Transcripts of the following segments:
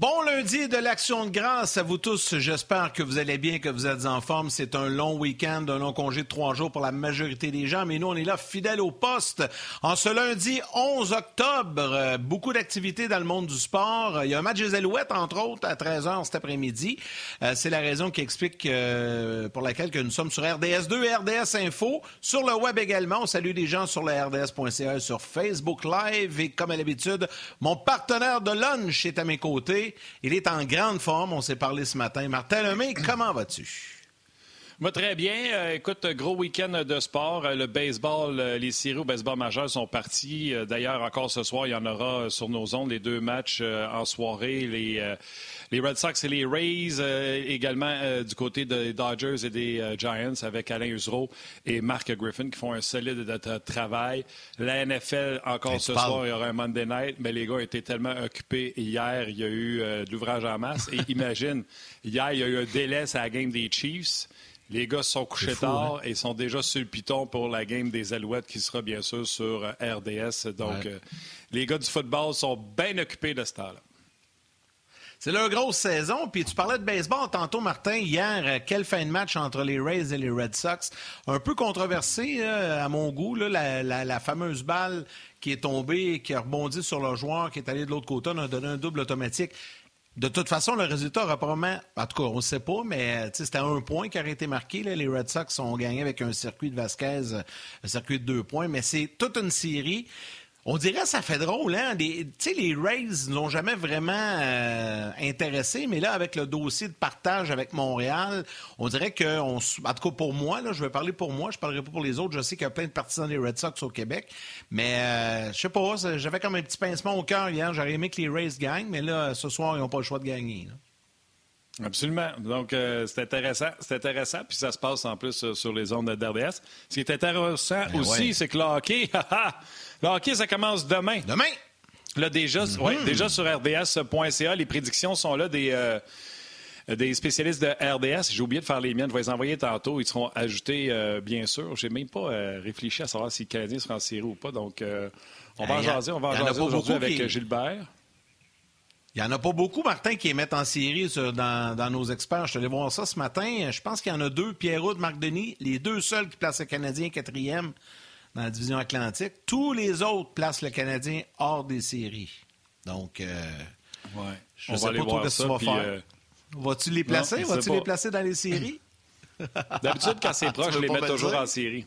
Bon lundi de l'Action de grâce à vous tous. J'espère que vous allez bien, que vous êtes en forme. C'est un long week-end, un long congé de trois jours pour la majorité des gens, mais nous, on est là fidèles au poste. En ce lundi 11 octobre, euh, beaucoup d'activités dans le monde du sport. Il y a un match des Alouettes, entre autres, à 13h cet après-midi. Euh, c'est la raison qui explique euh, pour laquelle que nous sommes sur RDS2 et RDS Info. Sur le web également, on salue les gens sur le RDS.ca, sur Facebook Live. Et comme à l'habitude, mon partenaire de lunch est à mes côtés. Il est en grande forme. On s'est parlé ce matin. Martin Lemay, comment vas-tu? Moi, très bien. Euh, écoute, gros week-end de sport. Euh, le baseball, euh, les séries au baseball majeur sont partis. D'ailleurs, encore ce soir, il y en aura sur nos ondes les deux matchs en soirée. Les, les Red Sox et les Rays, également du côté des Dodgers et des Giants avec Alain Usereau et Mark Griffin qui font un solide travail. La NFL, encore ce soir, il y aura un Monday Night, mais les gars étaient tellement occupés hier, il y a eu de l'ouvrage en masse. Et imagine, hier, il y a eu un délai à la game des Chiefs. Les gars sont couchés tard hein? et sont déjà sur le piton pour la game des Alouettes qui sera bien sûr sur euh, RDS. Donc, euh, les gars du football sont bien occupés de ce temps-là. C'est leur grosse saison. Puis tu parlais de baseball tantôt, Martin. Hier, euh, quelle fin de match entre les Rays et les Red Sox? Un peu controversé à mon goût, la, la, fameuse balle qui est tombée, qui a rebondi sur le joueur, qui est allé de l'autre côté. On a donné un double automatique. De toute façon, le résultat aura probablement, en tout cas, on ne sait pas, mais c'était un point qui aurait été marqué. Les Red Sox ont gagné avec un circuit de Vasquez, un circuit de deux points, mais c'est toute une série. On dirait que ça fait drôle, hein? Tu sais, les Rays n'ont jamais vraiment euh, intéressé, mais là, avec le dossier de partage avec Montréal, on dirait que, en tout cas pour moi, là, je vais parler pour moi, je ne parlerai pas pour les autres. Je sais qu'il y a plein de partisans des Red Sox au Québec, mais euh, je sais pas, j'avais comme un petit pincement au cœur hier. J'aurais aimé que les Rays gagnent, mais là, ce soir, ils n'ont pas le choix de gagner. Absolument. Donc, euh, c'est intéressant. C'est intéressant. Puis ça se passe en plus sur les ondes d'RDS. Ce qui est intéressant ben aussi, c'est que le hockey, Le hockey, ça commence demain. Demain? Là, déjà, mm-hmm. déjà sur RDS.ca, les prédictions sont là des, euh, des spécialistes de RDS. J'ai oublié de faire les miennes. Je vais les envoyer tantôt. Ils seront ajoutés, euh, bien sûr. J'ai même pas euh, réfléchi à savoir si le Canadien sera en série ou pas. Donc, on va en jaser. On va en jaser aujourd'hui avec Gilbert. Il n'y en a pas beaucoup, Martin, qui émettent en série dans, dans, nos experts. Je suis allé voir ça ce matin. Je pense qu'il y en a deux, Pierrot Marc Denis, les deux seuls qui placent le Canadien quatrième dans la division Atlantique. Tous les autres placent le Canadien hors des séries. Donc, euh, ouais. je ne sais pas trop ce que tu vas faire. Euh, Vas-tu les placer? Vas-tu les placer dans les séries? D'habitude, quand c'est proche, je les mets toujours en série.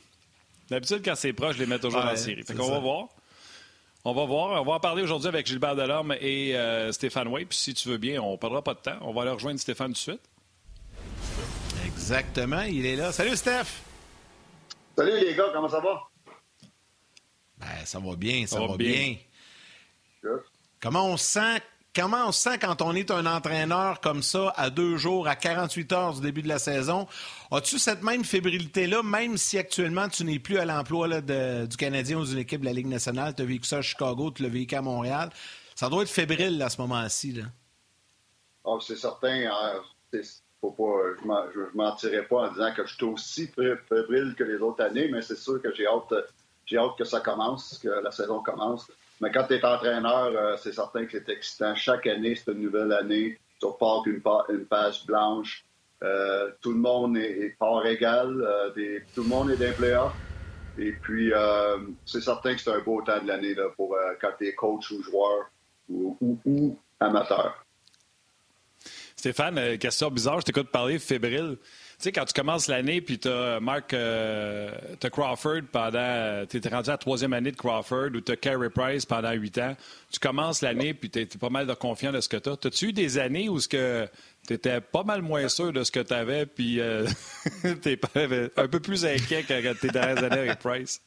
D'habitude, quand c'est proche, je les mets toujours en série. Fait qu'on va voir. On va voir. On va en parler aujourd'hui avec Gilbert Delorme et euh, Stéphane Way. Puis si tu veux bien, on ne perdra pas de temps. On va aller rejoindre Stéphane tout de suite. Exactement. Il est là. Salut, Steph. Salut, les gars. Comment ça va? Ben, ça va bien, ça, va, bien. Comment on sent Comment on sent quand on est un entraîneur comme ça, à deux jours, à 48 heures du début de la saison? As-tu cette même fébrilité-là, même si actuellement tu n'es plus à l'emploi du Canadien ou d'une équipe de la Ligue nationale? Tu as vécu ça à Chicago, tu l'as vécu à Montréal. Ça doit être fébrile à ce moment-ci. Oh, c'est certain. Hein. faut pas, je ne mentirais pas en disant que je suis aussi fébrile que les autres années, mais c'est sûr que j'ai hâte j'ai hâte que ça commence, que la saison commence. Mais quand tu es entraîneur, euh, c'est certain que c'est excitant. Chaque année, c'est une nouvelle année. Tu repars une, page blanche. Euh, tout le monde est, part égal. Euh, tout le monde est d'un playoff. Et puis, c'est certain que c'est un beau temps de l'année pour quand tu es coach ou joueur ou, ou amateur. Stéphane, question bizarre, je t'écoute parler fébrile. Sais, quand tu commences l'année, puis tu as Mark, euh, Crawford pendant. Tu rendu à la troisième année de Crawford ou tu as Carey Price pendant huit ans. Tu commences l'année, puis tu es, pas mal de confiant de ce que tu as. As-tu eu des années où tu étais pas mal moins sûr de ce que tu avais, puis euh, tu es un peu plus inquiet que tes dernières années avec Price?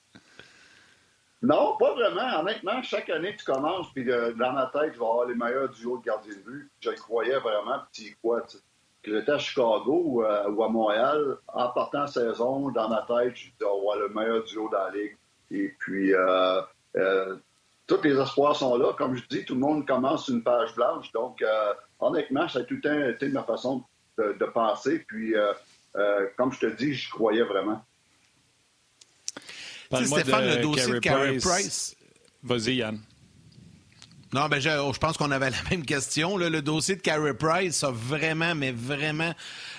Non, pas vraiment. Honnêtement, chaque année tu commences, puis dans ma tête, je vais avoir les meilleurs duos de gardien de but. Je croyais vraiment, puis tu que j'étais à Chicago ou à, Montréal, en partant saison, dans ma tête, je disais, on va le meilleur duo dans la ligue. Et puis, euh, euh, tous les espoirs sont là. Comme je dis, tout le monde commence une page blanche. Donc, euh, honnêtement, ça a tout le temps été ma façon de, penser. Puis, comme je te dis, je croyais vraiment. Stéphane, le dossier de Carey Price. Vas-y, Yann. Non, ben je, oh, je, pense qu'on avait la même question. Le dossier de Carey Price a vraiment, mais vraiment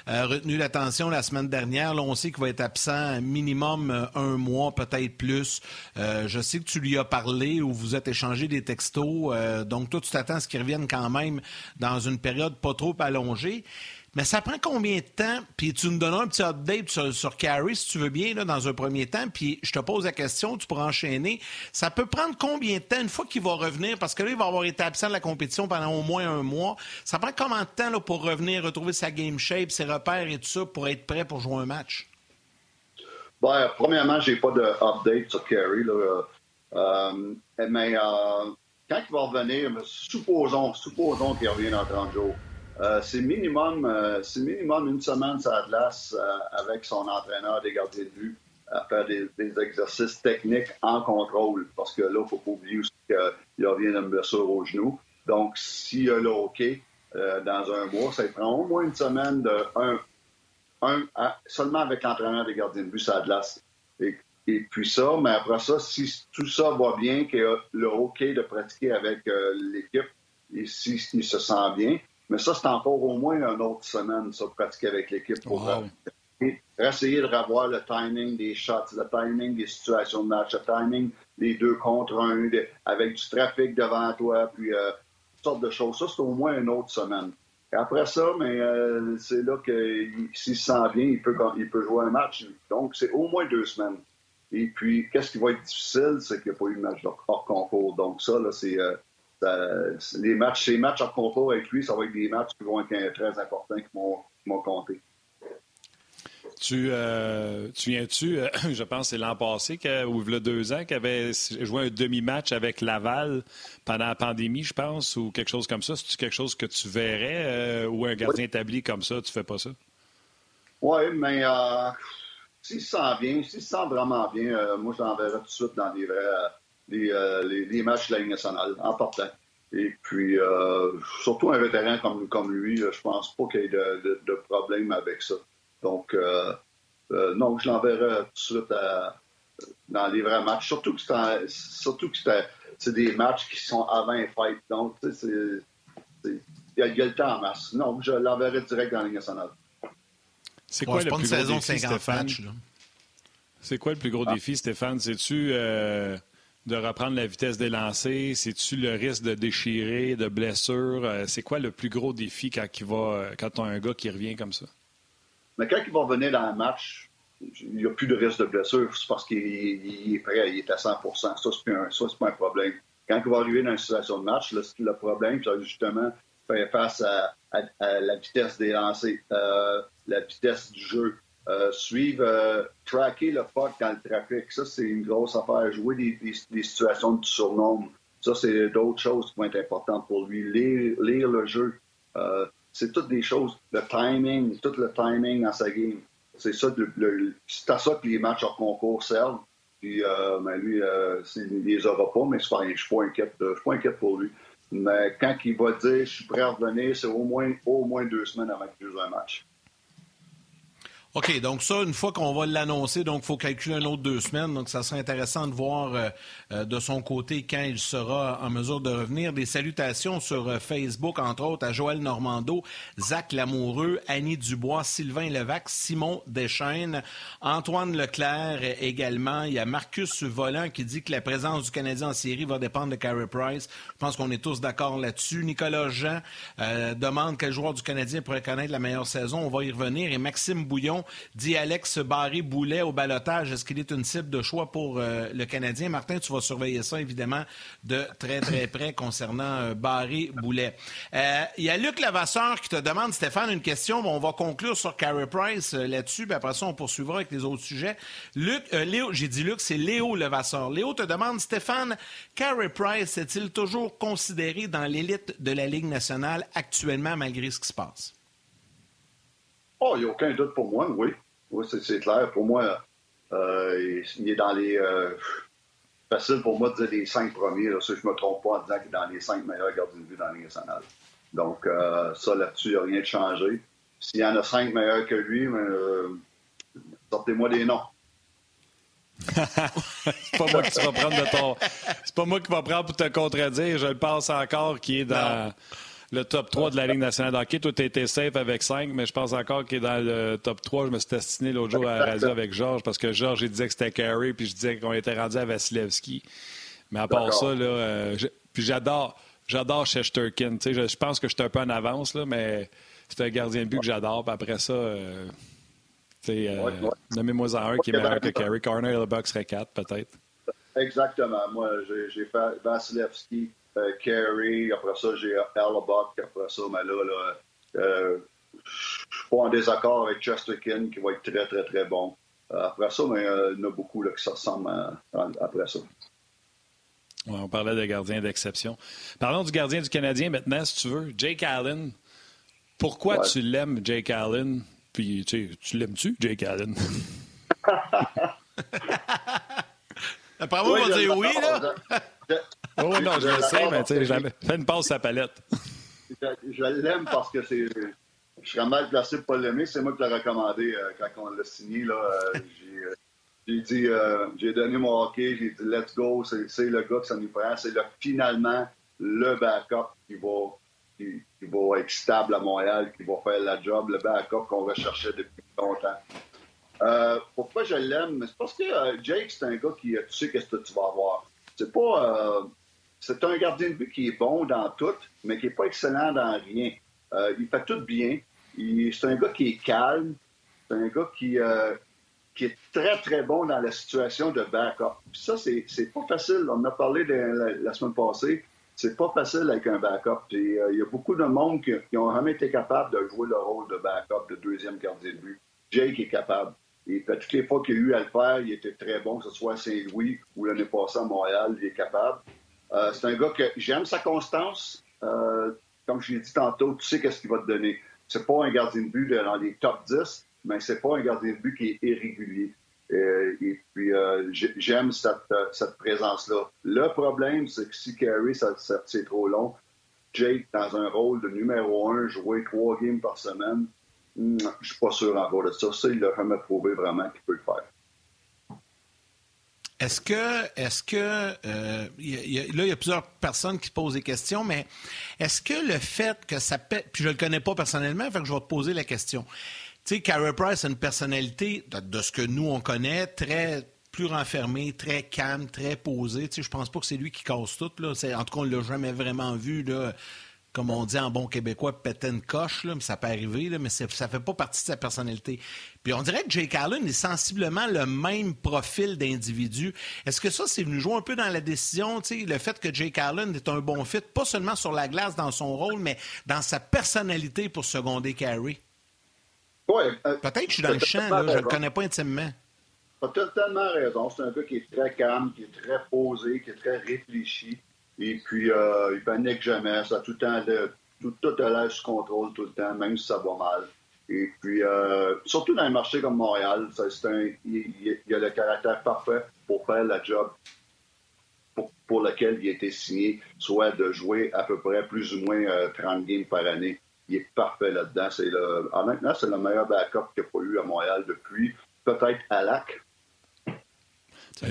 euh, retenu l'attention la semaine dernière. Là, on sait qu'il va être absent minimum euh, un mois, peut-être plus. Euh, je sais que tu lui as parlé ou vous êtes échangé des textos. donc, toi, tu t'attends à ce qu'il revienne quand même dans une période pas trop allongée. Mais ça prend combien de temps? Puis tu nous donnes un petit update sur, Carrie, si tu veux bien, là, dans un premier temps. Puis je te pose la question, tu pourras enchaîner. Ça peut prendre combien de temps une fois qu'il va revenir? Parce que là, il va avoir été absent de la compétition pendant au moins un mois. Ça prend combien de temps là, pour revenir, retrouver sa game shape, ses repères et tout ça pour être prêt pour jouer un match? Ben, premièrement, j'ai pas d'update sur Carrie. Euh, mais euh, quand il va revenir, supposons, supposons qu'il revient dans 30 jours. Euh, c'est minimum, euh, minimum une semaine sur la euh, avec son entraîneur des gardiens de but à faire des, exercices techniques en contrôle. Parce que là, il ne faut pas oublier aussi qu'il revient d'une blessure au genou. Donc, s'il a le OK dans un mois, ça prend au moins une semaine de un, un seulement avec l'entraîneur des gardiens de but sur la glace. Et, puis ça, mais après ça, si tout ça va bien, a le OK de pratiquer avec l'équipe, et s'il se sent bien, mais ça, c'est encore au moins une autre semaine, ça, de pratiquer avec l'équipe pour essayer de revoir le timing des shots, le timing des situations de match, le timing des deux contre un, avec du trafic devant toi, puis euh, toutes sortes de choses. Ça, c'est au moins une autre semaine. Et après ça, mais euh, c'est là que s'il se sent bien, il peut, il peut jouer un match. Donc, c'est au moins deux semaines. Et puis, qu'est-ce qui va être difficile, c'est qu'il n'y a pas eu de match hors concours. Donc, ça, là, c'est. Euh, les matchs, ces matchs en contrôle avec lui, ça va être des matchs qui vont être très importants, qui m'ont compté. Tu, euh, tu viens-tu, euh, je pense c'est l'an passé, ou il y a deux ans, qu'il avait joué un demi-match avec Laval pendant la pandémie, je pense, ou quelque chose comme ça. C'est-tu quelque chose que tu verrais, euh, ou un gardien établi comme ça, tu fais pas ça? Oui, mais s'il se sent bien, s'il se sent vraiment bien, moi, je l'enverrai tout de suite dans les vrais euh, les, les, matchs de la Ligue nationale en partant. Et puis, euh, surtout un vétéran comme, comme lui, je pense pas qu'il y ait de, de, problème avec ça. Donc, euh, non, je l'enverrai tout de suite dans les vrais matchs. Surtout que c'est, surtout que c'est, des matchs qui sont avant les fêtes. Donc, il y, a le temps en masse. Non, je l'enverrai direct dans la Ligue nationale. C'est quoi le plus gros défi, Stéphane? C'est quoi le plus gros défi, Stéphane? C'est-tu de reprendre la vitesse des lancers? C'est-tu le risque de déchirer, de blessure? Euh, c'est quoi le plus gros défi quand, va, euh, quand tu as un gars qui revient comme ça? Mais quand il va revenir dans le match, il n'y a plus de risque de blessure. C'est parce qu'il est prêt, il est à 100% Ça, c'est pas, pas un problème. Quand il va arriver dans une situation de match, le problème, c'est justement faire face à, la vitesse des lancers, euh, la vitesse du jeu, euh, suivre, euh, tracker le puck dans le trafic. Ça, c'est une grosse affaire. Jouer des, situations de surnombre. Ça, c'est d'autres choses qui vont être importantes pour lui. Lire, le jeu. Euh, c'est toutes des choses. Le timing, tout le timing dans sa game. C'est ça, c'est à ça que les matchs hors concours servent. Puis, ben, lui, il les aura pas, mais je ne suis pas inquiète, pour lui. Mais quand il va dire je suis prêt à revenir, c'est au moins, au moins deux semaines avant qu'il joue un match. OK, donc ça, une fois qu'on va l'annoncer, donc il faut calculer un autre deux semaines. Donc, ça serait intéressant de voir euh, euh, de son côté quand il sera en mesure de revenir. Des salutations sur euh, Facebook, entre autres, à Joël Normando, Zach Lamoureux, Annie Dubois, Sylvain Levac, Simon Deschaines, Antoine Leclerc également. Il y a Marcus Volant qui dit que la présence du Canadien en série va dépendre de Carey Price. Je pense qu'on est tous d'accord là-dessus. Nicolas Jean demande quel joueur du Canadien pourrait connaître la meilleure saison. On va y revenir. Et Maxime Bouillon dit Alex Barré-Boulet au balotage. Est-ce qu'il est une cible de choix pour euh, le Canadien? Martin, tu vas surveiller ça, évidemment, de très, très près concernant euh, Barré-Boulet. Euh, il y a Luc Lavasseur qui te demande, Stéphane, une question. on va conclure sur Carey Price là-dessus, puis après ça, on poursuivra avec les autres sujets. Luc, Léo, j'ai dit Luc, c'est Léo Levasseur. Léo te demande, Stéphane, Carey Price est-il toujours considéré dans l'élite de la Ligue nationale actuellement, malgré ce qui se passe? Oh, il n'y a aucun doute pour moi, oui. Oui, c'est clair. Pour moi, euh, il est dans les. Euh, facile pour moi de dire les cinq premiers. Là, ça, je ne me trompe pas en disant qu'il est dans les cinq meilleurs gardiens de vue dans la Ligue nationale. Donc, euh, ça, là-dessus, il n'y a rien de changé. S'il y en a cinq meilleurs que lui, sortez-moi des noms. c'est pas moi qui va prendre de ton. C'est pas moi qui va prendre pour te contredire. Je le pense encore qui est dans le top 3 de la Ligue nationale d'hockey. Toi, tu été safe avec 5, mais je pense encore qu'il est dans le top 3. Je me suis destiné l'autre jour à la radio avec Georges parce que Georges, il disait que c'était Carey, puis je disais qu'on était rendu à Vasilevski. Mais à part ça, là, euh, puis j'adore, j'adore Shesterkin. Je, je pense que je suis un peu en avance, là, mais c'est un gardien de but que j'adore. Puis après ça, euh, euh, nommez-moi un qui est meilleur que Carey. Corner et le Buck serait 4, peut-être. Exactement. Moi, j'ai fait Vasilevski, euh, Carey, après ça, j'ai Buck, après ça, mais là, là euh, je suis pas en désaccord avec Chesterkin, qui va être très, très, très bon. Euh, après ça, mais il y en a beaucoup là, qui se ressemblent après ça. on parlait de gardien d'exception. Parlons du gardien du Canadien maintenant, si tu veux. Jake Allen. Pourquoi tu l'aimes, Jake Allen? Puis, tu, tu l'aimes-tu, Jake Allen? Après moi, on va dire oui, là. Oh non, je le sais, mais tu sais, jamais. Fais une passe à palette. Je, l'aime parce que c'est. Je serais mal placé pour pas l'aimer. C'est moi qui l'ai recommandé euh, quand on l'a signé. Là, euh, j'ai, euh, j'ai dit, j'ai donné mon hockey, j'ai dit let's go, c'est, le gars que ça nous prend. C'est finalement le backup qui va qui, va être stable à Montréal, qui va faire la job, le backup qu'on recherchait depuis longtemps. Euh, pourquoi je l'aime? C'est parce que euh, Jake, c'est un gars qui, euh, tu sais qu'est-ce que tu vas avoir. C'est pas. C'est un gardien de but qui est bon dans tout, mais qui n'est pas excellent dans rien. il fait tout bien. C'est un gars qui est calme. C'est un gars qui, qui est très, très bon dans la situation de backup. Puis ça, c'est pas facile. On en a parlé la, semaine passée c'est pas facile avec un backup. Euh, il y a beaucoup de monde qui, n'ont jamais été capables de jouer le rôle de backup, de deuxième gardien de but. Jake est capable. Et toutes les fois qu'il a eu à le faire, il était très bon, que ce soit à Saint-Louis ou l'année passée à Montréal, il est capable. Euh, c'est un gars que j'aime sa constance. Euh, comme je l'ai dit tantôt, tu sais qu'est-ce qu'il va te donner. C'est pas un gardien de but dans les top 10, mais c'est pas un gardien de but qui est irrégulier. Euh, et puis, euh, j'aime euh, cette, présence-là. Le problème, c'est que si Carey, c'est trop long, Jake, dans un rôle de numéro un, jouer trois games par semaine, hmm, je suis pas sûr encore de ça. Ça, il a jamais prouvé vraiment qu'il peut le faire. Est-ce que, est-ce que, là, il y a plusieurs personnes qui posent des questions, mais est-ce que le fait que ça pète, puis je le connais pas personnellement, fait que je vais te poser la question. Tu sais, Carey Price a une personnalité, de, ce que nous, on connaît, très plus renfermée, très calme, très posée. Tu sais, je pense pas que c'est lui qui casse tout. Là. En tout cas, on l'a jamais vraiment vu, là, comme on dit en bon québécois, péter une coche. Là, mais ça peut arriver, là, mais ça fait pas partie de sa personnalité. Puis on dirait que Jake Allen est sensiblement le même profil d'individu. Est-ce que ça, c'est venu jouer un peu dans la décision, le fait que Jake Allen est un bon fit, pas seulement sur la glace dans son rôle, mais dans sa personnalité pour seconder Carey? Euh, Peut-être que je suis dans le champ, là, je ne le connais pas intimement. Tu as totalement raison. C'est un gars qui est très calme, qui est très posé, qui est très réfléchi. Et puis, euh, il panique jamais. Ça a tout le temps, tout, tout à l'air sous contrôle tout le temps, même si ça va mal. Et puis, euh, surtout dans un marché comme Montréal, un, il, a le caractère parfait pour faire la job pour, pour lequel il a été signé, soit de jouer à peu près plus ou moins 30 games par année il est parfait là-dedans. C'est le, honnêtement, c'est le meilleur backup qu'il n'y a pas eu à Montréal depuis peut-être Alak.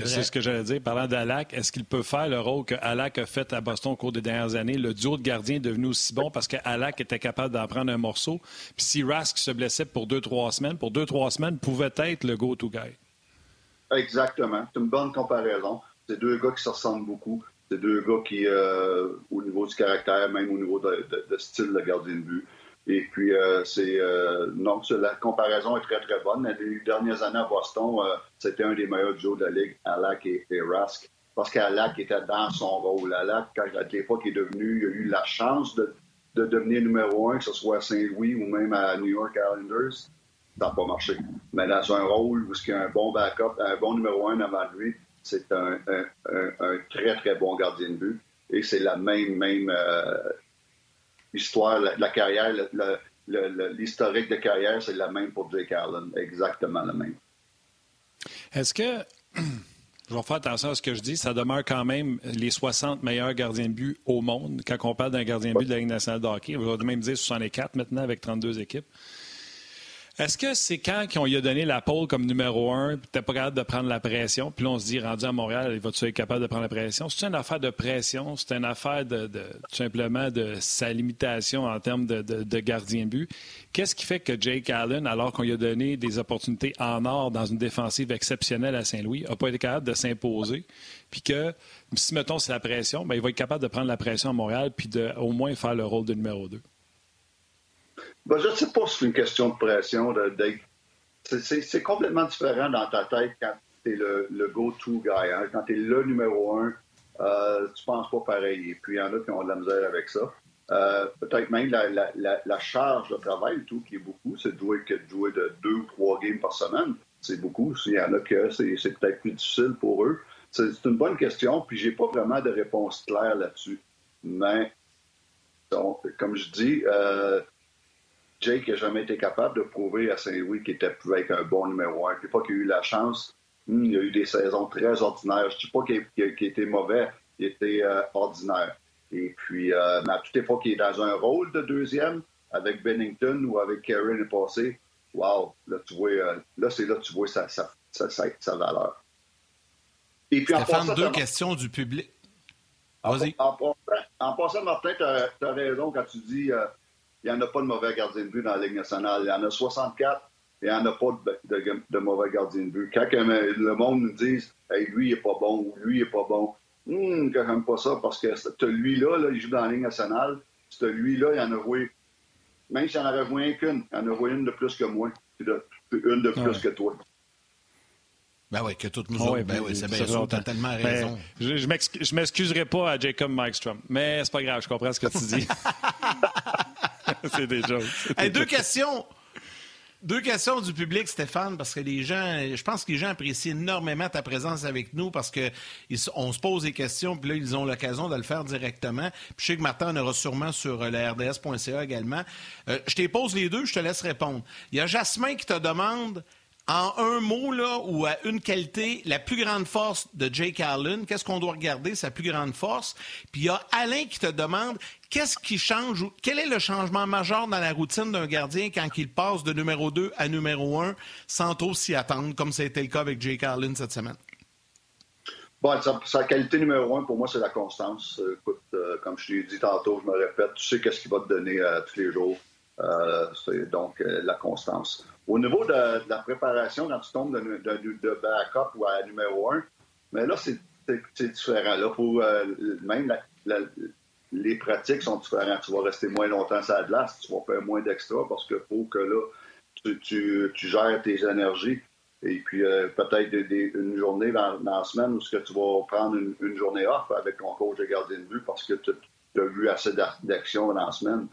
C'est ce que j'allais dire. Parlant d'Alak, est-ce qu'il peut faire le rôle que Alak a fait à Boston au cours des dernières années? Le duo de gardiens est devenu aussi bon parce qu'Alak était capable d'en prendre un morceau. Puis si Rask se blessait pour deux, trois semaines, pour deux, trois semaines, pouvait être le go-to guy. Exactement. C'est une bonne comparaison. C'est deux gars qui se ressemblent beaucoup. C'est deux gars qui, euh, au niveau du caractère, même au niveau de, style de gardien de but, Et puis, euh, c'est euh, non, la comparaison est très, très bonne. Les dernières années à Boston, euh, c'était un des meilleurs duos de la Ligue, Alak et, et Rask. Parce qu'Alak était dans son rôle. Alak, quand, à l'époque, est devenu, il a eu la chance de, de devenir numéro un, que ce soit à Saint-Louis ou même à New York Islanders. Ça n'a pas marché. Mais dans un rôle où il y a un bon backup, un bon numéro un avant lui, c'est un, un, un, très, très bon gardien de but. Et c'est la même, même l'histoire, la, la, carrière, l'historique de carrière, c'est la même pour Jake Allen, exactement la même. Est-ce que, je vais faire attention à ce que je dis, ça demeure quand même les 60 meilleurs gardiens de but au monde. Quand on parle d'un gardien de but de la Ligue nationale de hockey, on va même dire 64 maintenant avec 32 équipes. Est-ce que c'est quand qu'on lui a donné la pole comme numéro un, puis t'es pas capable de prendre la pression, puis là on se dit rendu à Montréal, il va-tu être capable de prendre la pression? C'est une affaire de pression, c'est une affaire de, tout simplement de sa limitation en termes de, gardien de but. Qu'est-ce qui fait que Jake Allen, alors qu'on lui a donné des opportunités en or dans une défensive exceptionnelle à Saint-Louis, n'a pas été capable de s'imposer, puis que si mettons c'est la pression, ben, il va être capable de prendre la pression à Montréal, puis de au moins faire le rôle de numéro 2? Ben, je ne sais pas si c'est une question de pression. C'est complètement différent dans ta tête quand tu es le, go-to guy. Hein. Quand tu es le numéro un, euh, tu penses pas pareil. Et puis, il y en a qui ont de la misère avec ça. Euh, peut-être même la, charge de travail, tout, qui est beaucoup, c'est de jouer, que de jouer de deux ou trois games par semaine. C'est beaucoup. Il y en a que c'est peut-être plus difficile pour eux. C'est une bonne question, puis j'ai pas vraiment de réponse claire là-dessus. Mais, comme je dis, euh, Jake n'a jamais été capable de prouver à Saint-Louis qu'il était pu être un bon numéro un. Puis pas qu'il a eu la chance. Hmm, il a eu des saisons très ordinaires. Je ne dis pas qu'il était mauvais, il était euh, ordinaire. Et puis, euh, mais à toutes les fois qu'il est dans un rôle de deuxième, avec Bennington ou avec Karen est passé, wow, là, tu vois, euh, là, c'est là que tu vois sa, sa, sa, sa valeur. Et puis, Stéphane, en deux questions du public. Vas-y. En, en, passant, Martin, tu as, raison quand tu dis il n'y en a pas de mauvais gardien de but dans la Ligue nationale. Il y en a 64 et il n'y en a pas de, mauvais gardien de but. Quand le monde nous dit hey, lui, il n'est pas bon ou lui, il n'est pas bon, hum, quand même pas ça parce que lui-là, là, il joue dans la Ligue nationale. lui-là, il en a joué. Même s'il en avait joué qu'une, il en a joué une de plus que moi, puis une de plus que toi. Ben oui, que toutes nous autres. ben oui, c'est bien sûr, t'as tellement ben, raison. je je m'excuserai pas à Jacob Mikestrom, mais c'est pas grave, je comprends ce que tu dis. c'est des jokes. deux questions. Deux questions du public, Stéphane, parce que les gens, je pense que les gens apprécient énormément ta présence avec nous parce que on se pose des questions, puis là, ils ont l'occasion de le faire directement. Puis je sais que Martin en aura sûrement sur euh, la RDS.ca également. Euh, je te pose les deux, je te laisse répondre. Il y a Jasmin qui te demande en un mot là, ou à une qualité, la plus grande force de Jake Allen, qu'est-ce qu'on doit regarder, sa plus grande force? Puis il y a Alain qui te demande qu'est-ce qui change, quel est le changement majeur dans la routine d'un gardien quand il passe de numéro 2 à numéro 1 sans trop s'y attendre, comme ça a été le cas avec Jake Allen cette semaine? Bon, sa, qualité numéro un, pour moi, c'est la constance. Euh, écoute, euh, comme je l'ai dit tantôt, je me répète, tu sais qu'est-ce qu'il va te donner euh, tous les jours. c'est donc la constance. Au niveau de, la préparation, quand tu tombes de, de, backup ou à numéro un, mais là, c'est différent. Là, pour, même les pratiques sont différentes. Tu vas rester moins longtemps sur la tu vas faire moins d'extra parce qu'il faut que là, tu, gères tes énergies. Et puis, euh, peut-être une journée dans, la semaine où que tu vas prendre une, journée off avec ton coach de gardien de but parce que tu as vu assez d'action dans la semaine.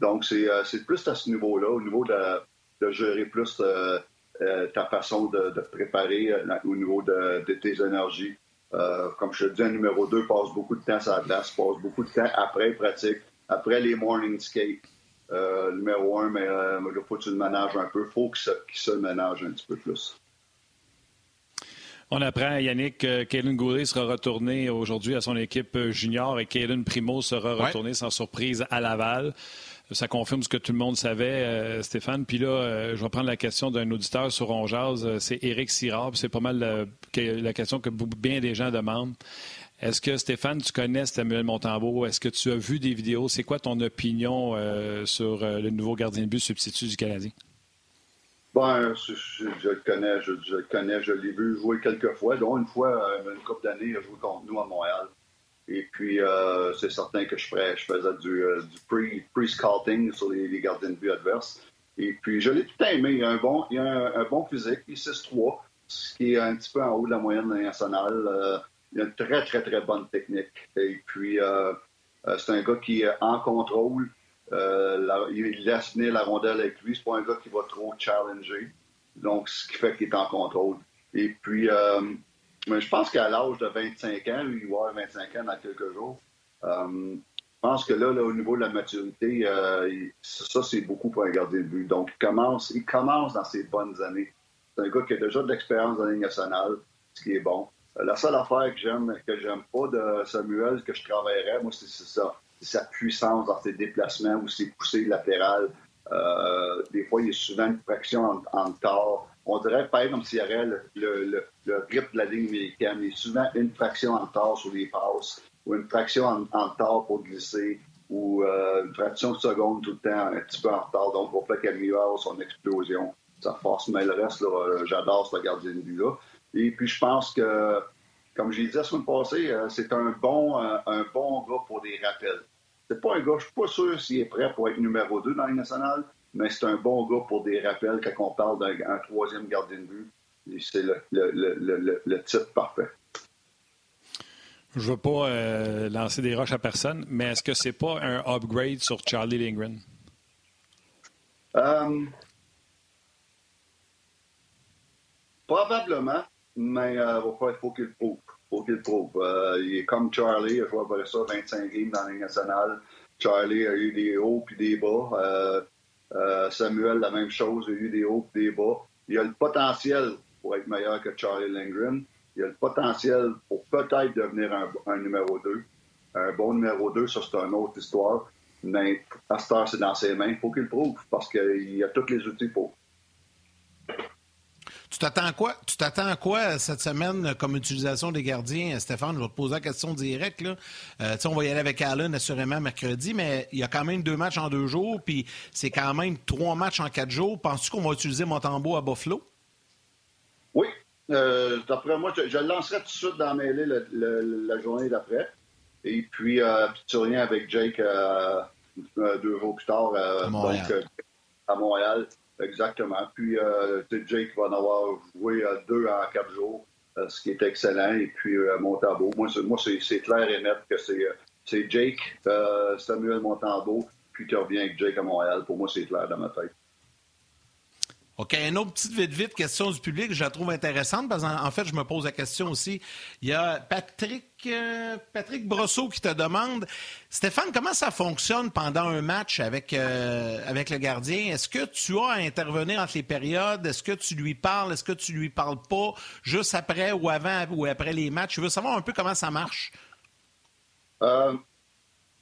Donc, euh, c'est plus à ce niveau-là, au niveau de, gérer plus euh, ta façon de, de préparer au niveau de, tes énergies. Comme je te dis, un numéro 2 passe beaucoup de temps sur la glace, passe beaucoup de temps après pratique, après les morning skates. numéro 1, mais il faut que tu le ménages un peu. Il faut qu'il se, ménage un petit peu plus. On apprend, Yannick, que Kaylin Goulet sera retourné aujourd'hui à son équipe junior et Kaylin Primo sera retourné sans surprise à Laval. Ça confirme ce que tout le monde savait, euh, Stéphane. Puis là, euh, je vais prendre la question d'un auditeur sur Onjaz. Euh, c'est Éric Sirard. C'est pas mal la, question que bien des gens demandent. Est-ce que, Stéphane, tu connais Samuel Montembeau? Est-ce que tu as vu des vidéos? C'est quoi ton opinion sur le nouveau gardien de but substitut du Canadien? Bon, je, le connais, je, le connais, je l'ai vu jouer quelques fois, dont une fois, une couple d'années, il a joué contre nous à Montréal. Et puis, c'est certain que je, ferais, je faisais du, du pre-scouting sur les, gardiens de but adverses. Et puis, je l'ai tout aimé. Il a un bon, il a un, bon physique. Il 6-3, ce qui est un petit peu en haut de la moyenne nationale. il a une très, très, très bonne technique. Et puis, c'est un gars qui est en contrôle. Euh, il laisse venir la rondelle avec lui. C'est pas un gars qui va trop challenger. Donc, ce qui fait qu'il est en contrôle. Et puis, euh, je pense qu'à l'âge de 25 ans, lui, il va avoir 25 ans dans quelques jours. Euh, je pense que là, au niveau de la maturité, ça, c'est beaucoup pour un gardien de but. Donc, il commence, il commence dans ses bonnes années. C'est un gars qui a déjà de l'expérience dans la Ligue nationale, ce qui est bon. La seule affaire que j'aime, que j'aime pas de Samuel, que je travaillerais, moi, c'est ça sa puissance dans ses déplacements ou ses poussées latérales. Euh, des fois, il y a souvent une fraction en, en. On dirait pas comme s'il y avait le, le, le, grip de la ligne américaine. A souvent une fraction en tort sur les passes ou une fraction en, tort pour glisser ou euh, une fraction de seconde tout le temps un petit peu en retard. Donc, pour faire qu'il son explosion, ça force. Mais le reste, euh, j'adore ce gardien de but-là. Et puis, je pense que, comme j'ai dit la semaine passée, c'est un bon, un bon gars pour des rappels. C'est pas un gars, je suis pas sûr s'il est prêt pour être numéro 2 dans la nationale, mais c'est un bon gars pour des rappels quand on parle d'un troisième gardien de but. C'est le, le, le, titre parfait. Je ne veux pas euh, lancer des roches à personne, mais est-ce que c'est pas un upgrade sur Charlie Lindgren? Euh, probablement, mais euh, il faut qu'il le prouve faut qu'il prouve. Il est comme Charlie, il a joué après ça 25 games dans la nationale. Charlie a eu des hauts puis des bas. Euh, Samuel, la même chose, il a eu des hauts puis des bas. Il a le potentiel pour être meilleur que Charlie Lindgren. Il a le potentiel pour peut-être devenir un, numéro 2. Un bon numéro 2, ça c'est une autre histoire. Mais à c'est dans ses mains. Il faut qu'il le prouve parce qu'il a tous les outils pour. Tu t'attends quoi? Tu t'attends à quoi cette semaine comme utilisation des gardiens, Stéphane? Je vais te poser la question directe. Là. Euh, on va y aller avec Allen assurément mercredi, mais il y a quand même deux matchs en deux jours, puis c'est quand même trois matchs en quatre jours. Penses-tu qu'on va utiliser Montembeau à Buffalo? Oui. Euh, d'après moi, je, le lancerai tout de suite dans mêlée la journée d'après. Et puis, euh, puis tu reviens avec Jake euh, deux jours plus tard à Montréal. Exactement. Puis, euh, Jake va en avoir joué euh, deux en quatre jours, euh, ce qui est excellent. Et puis, euh, Montambeau. Moi, c'est clair et net que c'est Jake, Samuel Montambeau, puis tu reviens avec Jake à Montréal. Pour moi, c'est clair dans ma tête. OK, une autre petite vite vite question du public, je la trouve intéressante parce qu'en fait, je me pose la question aussi. Il y a Patrick euh, Patrick Brosseau qui te demande Stéphane, comment ça fonctionne pendant un match avec euh, avec le gardien? Est-ce que tu as à intervenir entre les périodes? Est-ce que tu lui parles? Est-ce que tu lui parles pas juste après ou avant ou après les matchs? Je veux savoir un peu comment ça marche. Euh,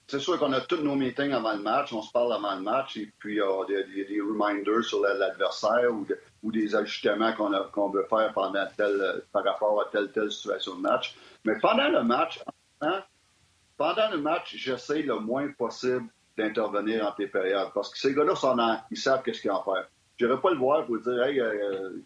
c'est sûr qu'on a tous nos meetings avant le match, on se parle avant le match, et puis il y, a des reminders sur l'adversaire ou, des ajustements qu'on veut faire par rapport à telle telle situation de match. Mais pendant le match, pendant le match, j'essaie le moins possible d'intervenir en tes périodes, parce que ces gars-là, ils savent qu'est-ce qu'ils vont faire. Je n'irai pas le voir pour dire, hey, euh,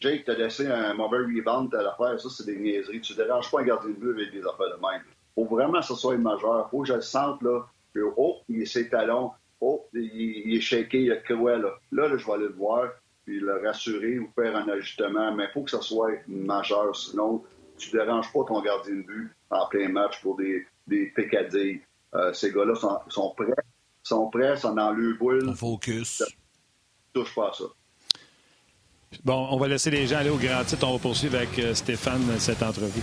Jake, t'as laissé un mauvais rebound, à l'affaire, ça, c'est des niaiseries. Tu déranges pas un gardien de but avec des affaires de même faut vraiment que ce soit majeur. faut que je le sente, là, que, oh, il est ses talons, oh, il, est shaké, il a cruel, là. Là, je vais aller le voir, puis le rassurer ou faire un ajustement, mais il faut que ce soit majeur, sinon, tu déranges pas ton gardien de but en plein match pour des, des euh, ces gars-là sont, sont, prêts, sont prêts, sont dans le boule. Focus. Touche pas à ça. Bon, on va laisser les gens aller au grand titre. On va poursuivre avec euh, Stéphane cette entrevue.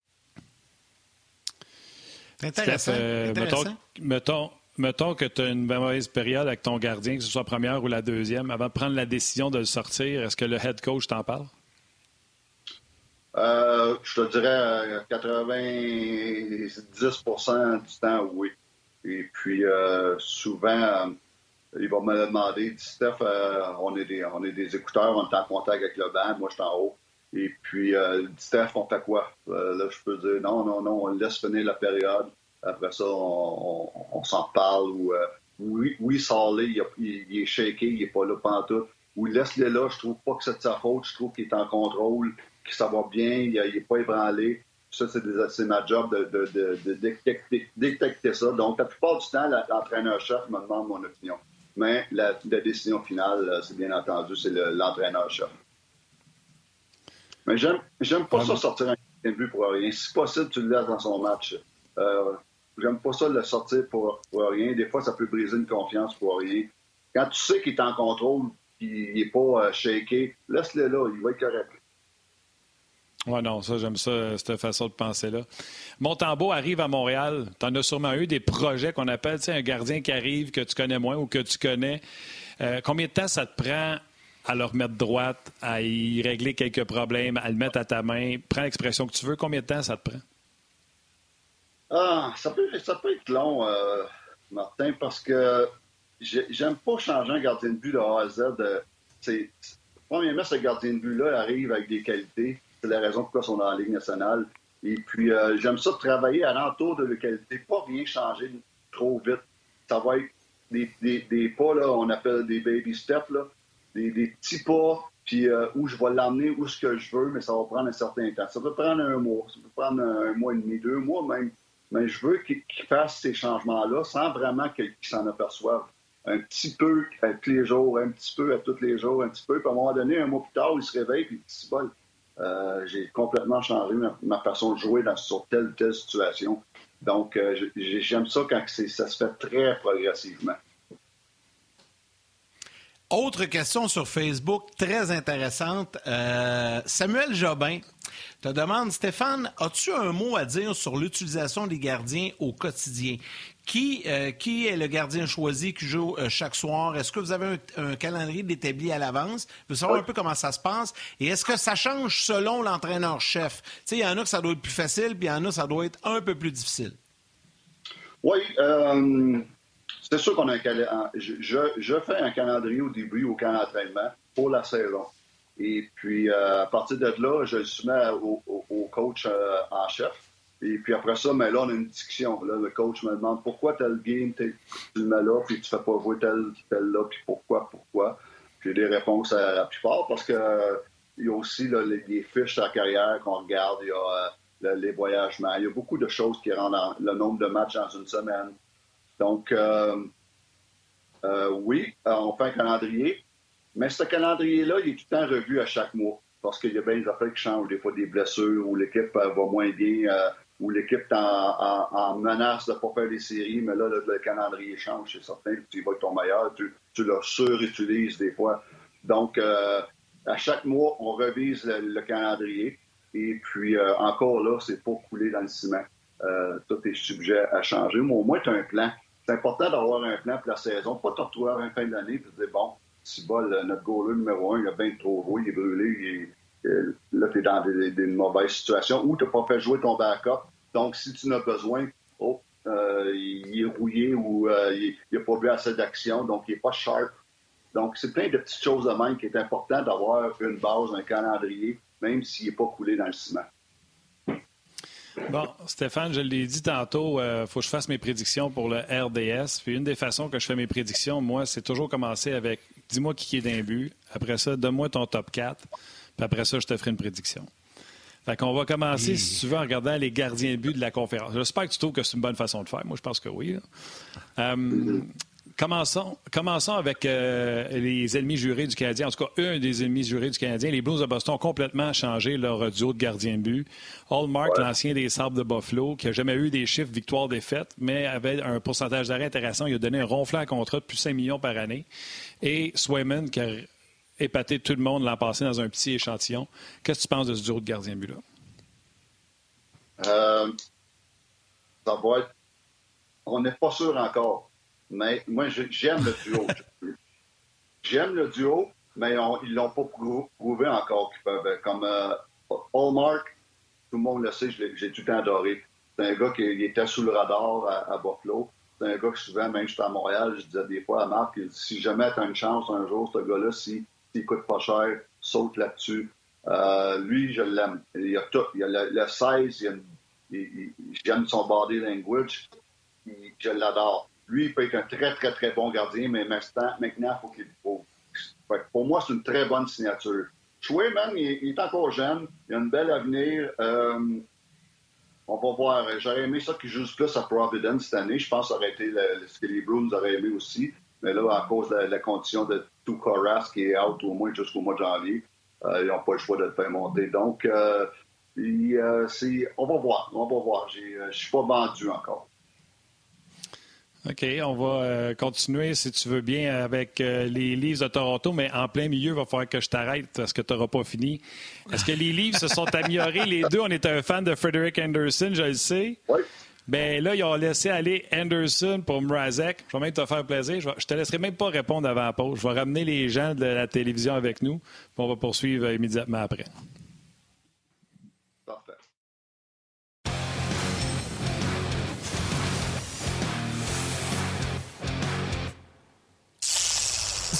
Intéressant. Euh, mettons, que tu as une mauvaise période avec ton gardien, que ce soit la première ou la deuxième, avant de prendre la décision de le sortir, est-ce que le head coach t'en parle? Euh, je te dirais 90% du temps, oui. Et puis, souvent, il va me demander, Steph, on, est des, on est des écouteurs, on est en contact avec le band, moi je suis en haut. Et puis, euh, Steph, on fait quoi? là, je peux dire, non, non, non, on laisse finir la période. Après ça, on, s'en parle. Ou, oui, oui, il, il, est shaké, il n'est pas là pantoute. Ou laisse-le là, je trouve pas que c'est de sa faute, je trouve qu'il est en contrôle, que ça va bien, il n'est pas ébranlé. Ça, c'est ma job de, détecter, ça. Donc, la plupart du temps, l'entraîneur-chef me demande mon opinion. Mais la, décision finale, c'est bien entendu, c'est l'entraîneur-chef. Mais j'aime, pas ça sortir un but pour rien. Si possible, tu le laisses dans son match. Euh, J'aime pas ça de le sortir pour, rien. Des fois, ça peut briser une confiance pour rien. Quand tu sais qu'il est en contrôle, qu'il n'est pas euh, shaké, laisse-le là, il va être correct. Oui, non, ça, j'aime ça, cette façon de penser-là. Montembeau arrive à Montréal. Tu en as sûrement eu des projets qu'on appelle, tu sais, un gardien qui arrive que tu connais moins ou que tu connais. Euh, combien de temps ça te prend à le remettre droite, à y régler quelques problèmes, à le mettre à ta main? Prends l'expression que tu veux. Combien de temps ça te prend? Ah, ça peut, ça peut être long, euh, Martin, parce que j'aime pas changer un gardien de but de A à Z. Euh, premièrement, ce gardien de but-là arrive avec des qualités. C'est la raison pourquoi ils sont dans la Ligue nationale. Et puis, euh, j'aime ça travailler à l'entour de la qualité, pas rien changer trop vite. Ça va être des, pas, là, on appelle des baby steps, des, petits pas, puis où je vais l'emmener où ce que je veux, mais ça va prendre un certain temps. Ça peut prendre un mois, ça peut prendre un mois et demi, deux mois même mais je veux qu'il fasse ces changements-là sans vraiment qu'il s'en aperçoive. Un petit peu à tous les jours, un petit peu à tous les jours, un petit peu. Puis à un moment donné, un mois plus tard, il se réveille et il dit bol. Euh, j'ai complètement changé ma, façon de jouer dans, sur telle ou telle situation. Donc, euh, j'aime ça quand ça se fait très progressivement. Autre question sur Facebook, très intéressante. Euh, Samuel Jobin te demande, Stéphane, as-tu un mot à dire sur l'utilisation des gardiens au quotidien? Qui, euh, qui est le gardien choisi qui joue euh, chaque soir? Est-ce que vous avez un, calendrier établi à l'avance? Je veux savoir un peu comment ça se passe. Et est-ce que ça change selon l'entraîneur-chef? Il y en a que ça doit être plus facile, puis il y en a ça doit être un peu plus difficile. Oui, c'est sûr qu'on a un Je, fais un calendrier au début, au camp d'entraînement, pour la saison. Et puis, euh, à partir de là, je le soumets au, coach euh, en chef. Et puis après ça, mais là, on a une discussion. Le coach me demande pourquoi tel game, tu le mets là, puis tu fais pas jouer tel, tel là, puis pourquoi, pourquoi? Puis des réponses à la plupart, parce que il y a aussi les, fiches à carrière qu'on regarde, il y a euh, les voyagements, il y a beaucoup de choses qui rendent le nombre de matchs dans une semaine. Donc, oui, on fait un calendrier. Mais ce calendrier-là, il est tout le temps revu à chaque mois parce qu'il y a bien des affaires qui changent, des fois des blessures, ou l'équipe euh, va moins bien, euh, ou l'équipe est en, menace de ne pas faire les séries, mais là, le, calendrier change, c'est certain, tu vas être ton meilleur, tu, le surutilises des fois. Donc, euh, à chaque mois, on revise le, calendrier, et puis encore là, c'est pas coulé dans le ciment. tout est sujet à changer, mais au moins, tu as un plan. C'est important d'avoir un plan pour la saison, pas te retrouver à la fin de l'année et dire, bon, si bol, notre goaler numéro un, il a bien trop joué, il est brûlé, il là, tu es dans des, mauvaises situations ou tu n'as pas fait jouer ton backup. Donc, si tu n'as besoin, oh, euh, il est rouillé ou euh, il n'a pas vu assez d'action, donc il n'est pas sharp. Donc, c'est plein de petites choses de même qui est important d'avoir une base, un calendrier, même s'il n'est pas coulé dans le ciment. Bon, Stéphane, je l'ai dit tantôt, il euh, faut que je fasse mes prédictions pour le RDS. Puis une des façons que je fais mes prédictions, moi, c'est toujours commencer avec dis-moi qui est d'un but. Après ça, donne-moi ton top 4. Puis après ça, je te ferai une prédiction. Fait qu'on va commencer, si tu veux, en regardant les gardiens de but de la conférence. J'espère que tu trouves que c'est une bonne façon de faire. Moi, je pense que oui. Commençons, commençons avec euh, les ennemis jurés du Canadien. En tout cas, un des ennemis jurés du Canadien. Les Blues de Boston ont complètement changé leur duo de gardiens de but. Hallmark, l'ancien des Sabres de Buffalo, qui n'a jamais eu des chiffres victoire-défaite, mais avait un pourcentage d'arrêt intéressant. Il a donné un ronflant contrat de plus de 5 millions par année. Et Swayman, qui a épaté tout le monde l'an passé dans un petit échantillon. Qu'est-ce que tu penses de ce duo de gardien but-là? Euh, ça va être... On n'est pas sûr encore. Mais moi, j'aime le duo. j'aime le duo, mais ils ne l'ont pas prouvé encore qu'ils peuvent. Comme euh, Hallmark, tout le monde le sait, j'ai tout le temps adoré. C'est un gars qui était sous le radar à, Buffalo. C'est un gars que souvent, même j'étais à Montréal, je disais des fois à Marc, si jamais tu as une chance un jour, ce gars-là, s'il si, coûte pas cher, saute là-dessus. Euh, lui, je l'aime. Il a tout. Il a le, 16, j'aime son body language. je l'adore. Lui, il peut être un très, très, très bon gardien, mais maintenant, il faut qu'il faut. Pour moi, c'est une très bonne signature. Chouet, man, il, est encore jeune. Il a un bel avenir. Euh, on va voir. J'aurais aimé ça qu'il joue plus à Providence cette année. Je pense que ça aurait été ce que les Bruins auraient aimé aussi. Mais là, à cause de la, condition de Tukoras qui est out au moins jusqu'au mois de janvier, euh, ils n'ont pas le choix de le faire monter. Donc, euh, on va voir. On va voir. Je ne suis pas vendu encore. OK, on va euh, continuer, si tu veux bien, avec euh, les Leafs de Toronto, mais en plein milieu, il va falloir que je t'arrête parce que tu n'auras pas fini. Est-ce que les Leafs se sont améliorés? Les deux, on est un fan de Frederick Anderson, je le sais. Oui. Bien là, ils ont laissé aller Anderson pour Mrazek. Je vais même te faire plaisir. Je, ne te laisserai même pas répondre avant la pause. Je vais ramener les gens de la télévision avec nous. Puis on va poursuivre immédiatement après.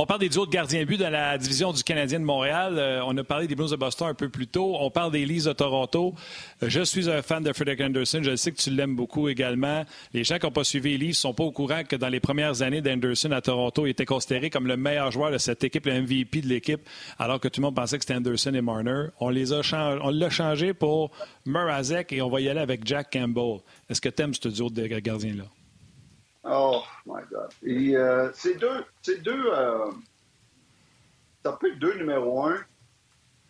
On parle des duos de gardiens but dans la division du Canadien de Montréal. Euh, on a parlé des Blues de Boston un peu plus tôt. On parle des Leafs de Toronto. Euh, je suis un fan de Frederick Anderson. Je sais que tu l'aimes beaucoup également. Les gens qui n'ont pas suivi les Leafs ne sont pas au courant que dans les premières années d'Anderson à Toronto, il était considéré comme le meilleur joueur de cette équipe, le MVP de l'équipe, alors que tout le monde pensait que c'était Anderson et Marner. On les a on l'a changé pour Murazek et on va y aller avec Jack Campbell. Est-ce que tu ce duo de gardiens-là? Oh my God. Et euh, c'est deux, c'est deux, euh, ça peut être deux numéros un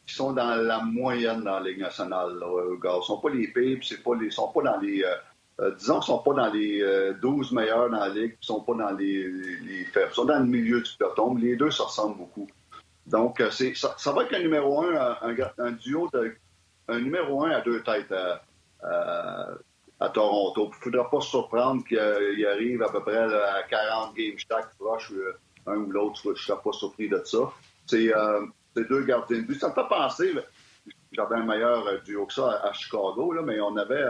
qui sont dans la moyenne dans la Ligue nationale. Là, Ils sont pas les pires, c'est pas les, sont pas dans les, euh, euh disons, sont pas dans les 12 meilleurs dans la Ligue, ils sont pas dans les, les, faibles. Ils sont dans le milieu du peloton. Les deux se ressemblent beaucoup. Donc, c'est, ça, ça, va être un numéro un, un, un duo de, un numéro un à deux têtes à Toronto. Il ne faudra pas se surprendre qu'il arrive à peu près à 40 games chaque proche, euh, un ou l'autre. Je ne serais pas surpris de ça. C'est euh, deux gardiens de but. Ça me fait penser, j'avais un meilleur euh, duo que ça à, Chicago, là, mais on avait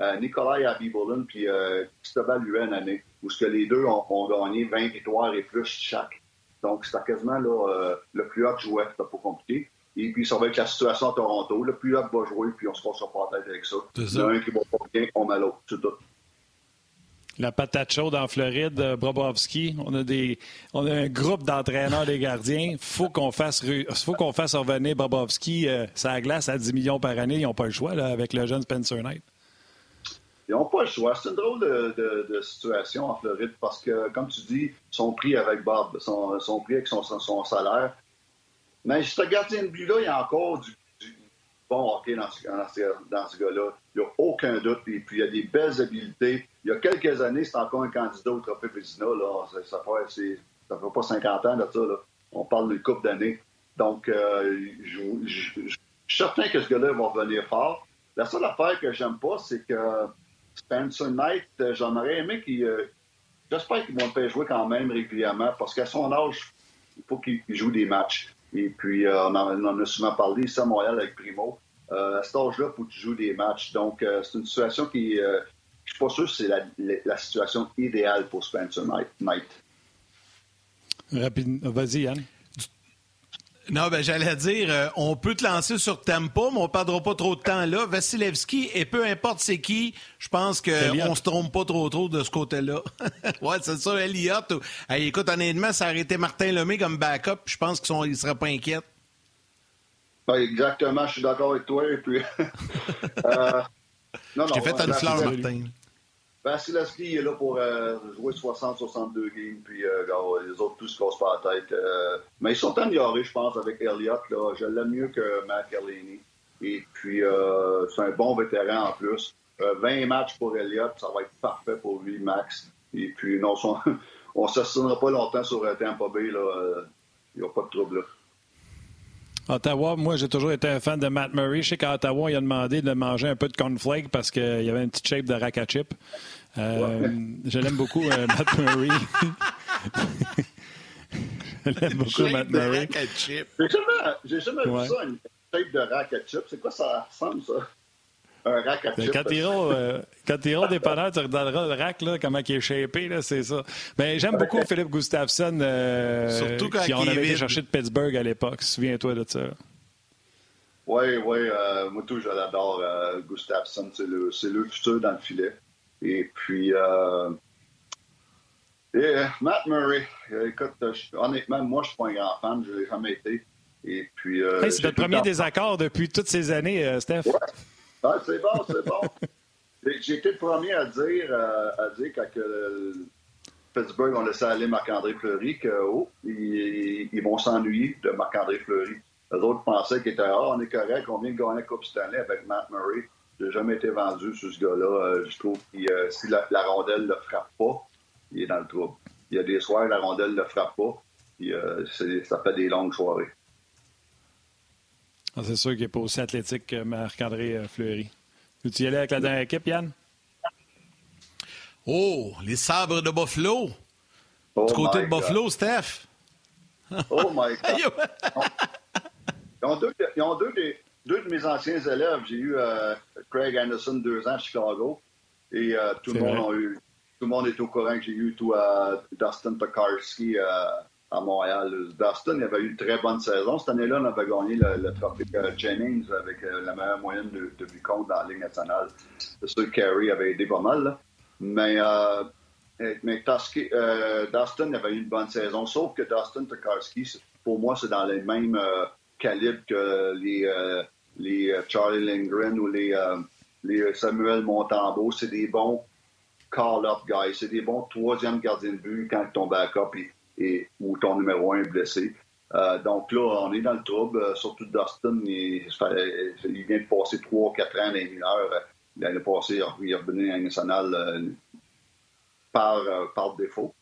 euh, Nikolai Abibolin puis euh, Cristobal année, où ce que les deux ont, gagné 20 victoires et plus chaque. Donc, c'était quasiment là, le plus haut jouait. C'était pas compliqué. Et puis, ça va être la situation à Toronto. Le plus va jouer, puis on se passe pas la tête avec ça. Il y en a un qui va pas bien, on met l'autre. C'est tout. La patate chaude en Floride, euh, Brobovski. On a des, on a un groupe d'entraîneurs des gardiens. Faut qu'on fasse, faut qu'on fasse revenir Brobovski. Euh, ça glace à 10 millions par année. Ils n'ont pas le choix là, avec le jeune Spencer Knight. Ils n'ont pas le choix. C'est une drôle de, situation en Floride parce que, comme tu dis, son prix avec Bob, son, son prix avec son, son salaire, mais ce gardien de but-là, il y a encore du, bon hockey dans ce, gars-là. Il n'y a aucun doute. Et puis, il y a des belles habiletés. Il y a quelques années, c'est encore un candidat au Trophée Vézina. Là. Ça, ça, fait, pas 50 ans de ça. Là. On parle d'une couple d'années. Donc, euh, je, suis certain que ce gars-là va revenir fort. La seule affaire que j'aime pas, c'est que Spencer Knight, euh, j'en aurais aimé qu'il. Euh, j'espère qu'ils vont le faire jouer quand même régulièrement parce qu'à son âge, il faut qu'il joue des matchs. Et puis, euh, on, en, a souvent parlé ici à Montréal avec Primo. Euh, à cet âge-là, il faut que tu joues des matchs. Donc, euh, c'est une situation qui. je ne suis pas sûr que c'est la, situation idéale pour Spencer Knight. Rapide. Vas-y, Yann. Non, ben j'allais dire, euh, on peut te lancer sur tempo, mais on ne perdra pas trop de temps là. Vasilevski, et peu importe c'est qui, je pense qu'on ne se trompe pas trop trop de ce côté-là. ouais, c'est ça, Elliott. écoute, honnêtement, ça aurait été Martin Lemay comme backup, je pense qu'il ne serait pas inquiet. Ben, exactement, je suis d'accord avec toi. Et puis, euh, non, je t'ai fait une fleur, Martin. Vasilevski est là pour euh, jouer 60-62 games, puis euh, les autres tous se cassent pas la tête. Euh, mais ils sont améliorés, je pense, avec Elliott. Là. Je l'aime mieux que Matt Carlini. Et puis, c'est un bon vétéran en plus. 20 matchs pour Elliott, ça va être parfait pour lui, Max. Et puis, non, on ne s'assinera pas longtemps sur Tampa Bay. Il n'y a pas de trouble là. Ottawa, moi, j'ai toujours été un fan de Matt Murray. Je sais qu'à Ottawa, il a demandé de manger un peu de cornflake parce qu'il y avait une petite shape de rack à chip. Euh, Je l'aime beaucoup, euh, Matt Murray. je l'aime beaucoup, Matt Murray. J'ai jamais, j'ai jamais vu ça, une shape de rack à chip. C'est quoi ça ressemble, ça? Un rack à ben, chip. Quand tu iras, euh, quand tu iras au dépanneur, tu regarderas le rack, là, comment il est shapé, là, c'est ça. Ben, j'aime beaucoup Philippe Gustafsson, euh, Surtout quand qui on avait été chercher de Pittsburgh à l'époque. Souviens-toi de ça. Oui, oui. Euh, moi, tout, je l'adore. Euh, Gustafsson, c'est le, c'est le futur dans le filet. Et puis, euh, et, Matt Murray, écoute, honnêtement, moi, je suis pas un grand fan. Je l'ai jamais été. Et puis, c'est le premier désaccord depuis toutes ces années, Steph. Ah, c'est bon, c'est bon. J'ai été le premier à dire, euh, à dire quand que Pittsburgh ont laissé aller Marc-André Fleury que oh, ils, vont s'ennuyer de Marc-André Fleury. Les autres pensaient qu'il était Ah, on est correct, on vient de gagner la Coupe Stanley avec Matt Murray. J'ai jamais été vendu sur ce gars-là. Euh, je trouve que euh, si la, rondelle ne le frappe pas, il est dans le trouble. Il y a des soirs, la rondelle ne le frappe pas. Puis, ça fait des longues soirées. Ah, c'est sûr qu'il n'est pas aussi athlétique que Marc-André euh, Fleury. Veux-tu y aller avec la dernière équipe, Yann? Oh, les sabres de Buffalo. Oh du côté de Buffalo, Steph. Oh my God. ils ont deux, ils ont deux, deux, de mes anciens élèves. J'ai eu euh, Craig Anderson deux ans à Chicago. Et euh, tout, le monde a eu, tout le monde est au courant que j'ai eu tout à Dustin Tokarski à Montréal. Dustin il avait eu une très bonne saison. Cette année-là, on avait gagné le, trophée euh, Jennings avec euh, la meilleure moyenne de, de contre dans la Ligue nationale. C'est sûr que Carey avait aidé pas mal. Mais, euh, mais euh, Dustin avait eu une bonne saison. Sauf que Dustin Tokarski, pour moi, c'est dans les mêmes calibres que les, les Charlie Lindgren ou les, Samuel Montembeau. C'est des bons call-up guys. C'est des bons troisième gardiens de but quand ton backup et où ton numéro un est blessé. Euh, donc là, on est dans le trouble, euh, surtout Dustin. Il, vient de passer 3-4 ans dans les mineurs. L'année passée, il est revenu à national euh, par, par défaut.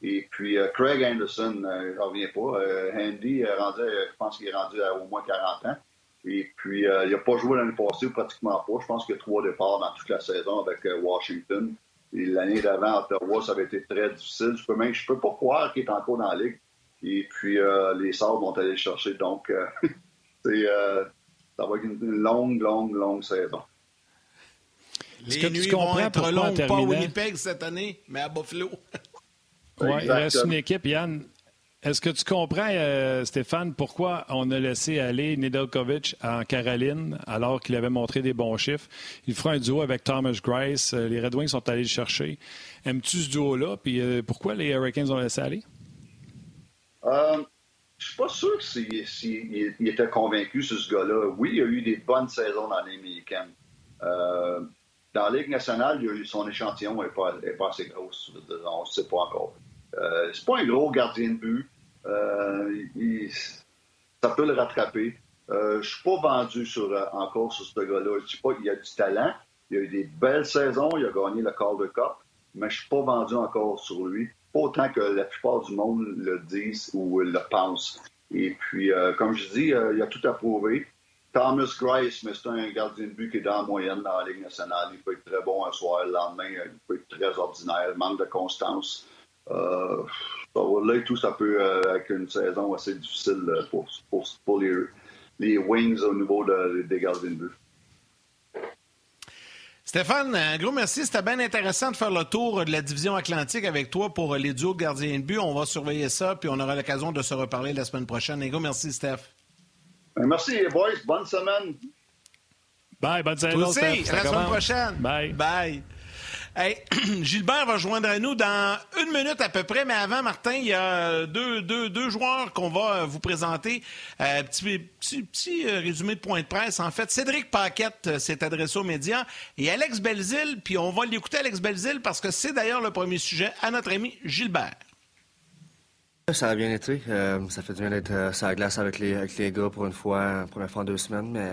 Et puis Craig Anderson, il ne revient pas. Andy, rendu, je pense qu'il est rendu à au moins 40 ans. Et puis, il n'a pas joué l'année passée, ou pratiquement pas. Je pense qu'il y a trois départs dans toute la saison avec Washington. L'année d'avant, Ottawa, ça avait été très difficile. Je peux même, je peux pas croire qu'il est encore dans la ligue. Et puis, euh, les Sabres vont aller le chercher. Donc, euh, euh, ça va être une longue, longue, longue saison. Les nuits vont être longues, pas à Winnipeg cette année, mais à Buffalo. oui, il reste une équipe, Yann. Est-ce que tu comprends, euh, Stéphane, pourquoi on a laissé aller Nedeljkovic en Caroline alors qu'il avait montré des bons chiffres? Il fera un duo avec Thomas Grice. Euh, les Red Wings sont allés le chercher. Aimes-tu ce duo-là? Puis euh, pourquoi les Hurricanes ont laissé aller? je je suis pas sûr s'il était convaincu sur ce gars-là. Oui, il a eu des bonnes saisons dans les dans la Ligue nationale, son échantillon n'est pas, pas, assez gros. On ne sait pas encore. Euh, c'est pas un gros gardien de but. Euh, ça peut le rattraper. Euh, je suis pas vendu encore sur ce gars-là. Je dis pas qu'il a du talent. Il a eu des belles saisons. Il a gagné le Calder Cup. Mais je suis pas vendu encore sur lui. Pas autant que la plupart du monde le disent ou le pensent. Et puis, comme je dis, il a tout à prouver. Thomas Grice, mais c'est un gardien de but qui est dans la moyenne dans la Ligue nationale. Il peut être très bon un soir, le lendemain, il peut être très ordinaire, manque de constance. Euh, là et tout, ça peut euh, être une saison assez difficile euh, pour, pour, les, les, Wings au niveau de, des gardiens de but. Stéphane, un gros merci. C'était bien intéressant de faire le tour de la division atlantique avec toi pour les duos de gardiens de but. On va surveiller ça, puis on aura l'occasion de se reparler la semaine prochaine. Un gros merci, Steph. Merci, boys. Bonne semaine. Bye, bonne semaine. Toi aussi, à la semaine prochaine. Bye. Bye. Hey, Gilbert va joindre à nous dans une minute à peu près, mais avant, Martin, il y a deux, deux, deux joueurs qu'on va vous présenter. Euh, petit, petit, petit euh, résumé de point de presse. En fait, Cédric Paquette euh, s'est adressé aux médias et Alex Belzil, puis on va l'écouter, Alex Belzil, parce que c'est d'ailleurs le premier sujet à notre ami Gilbert. Ça a bien été. ça fait du bien d'être sur la glace avec les, avec les gars pour une fois, première fois en deux semaines, mais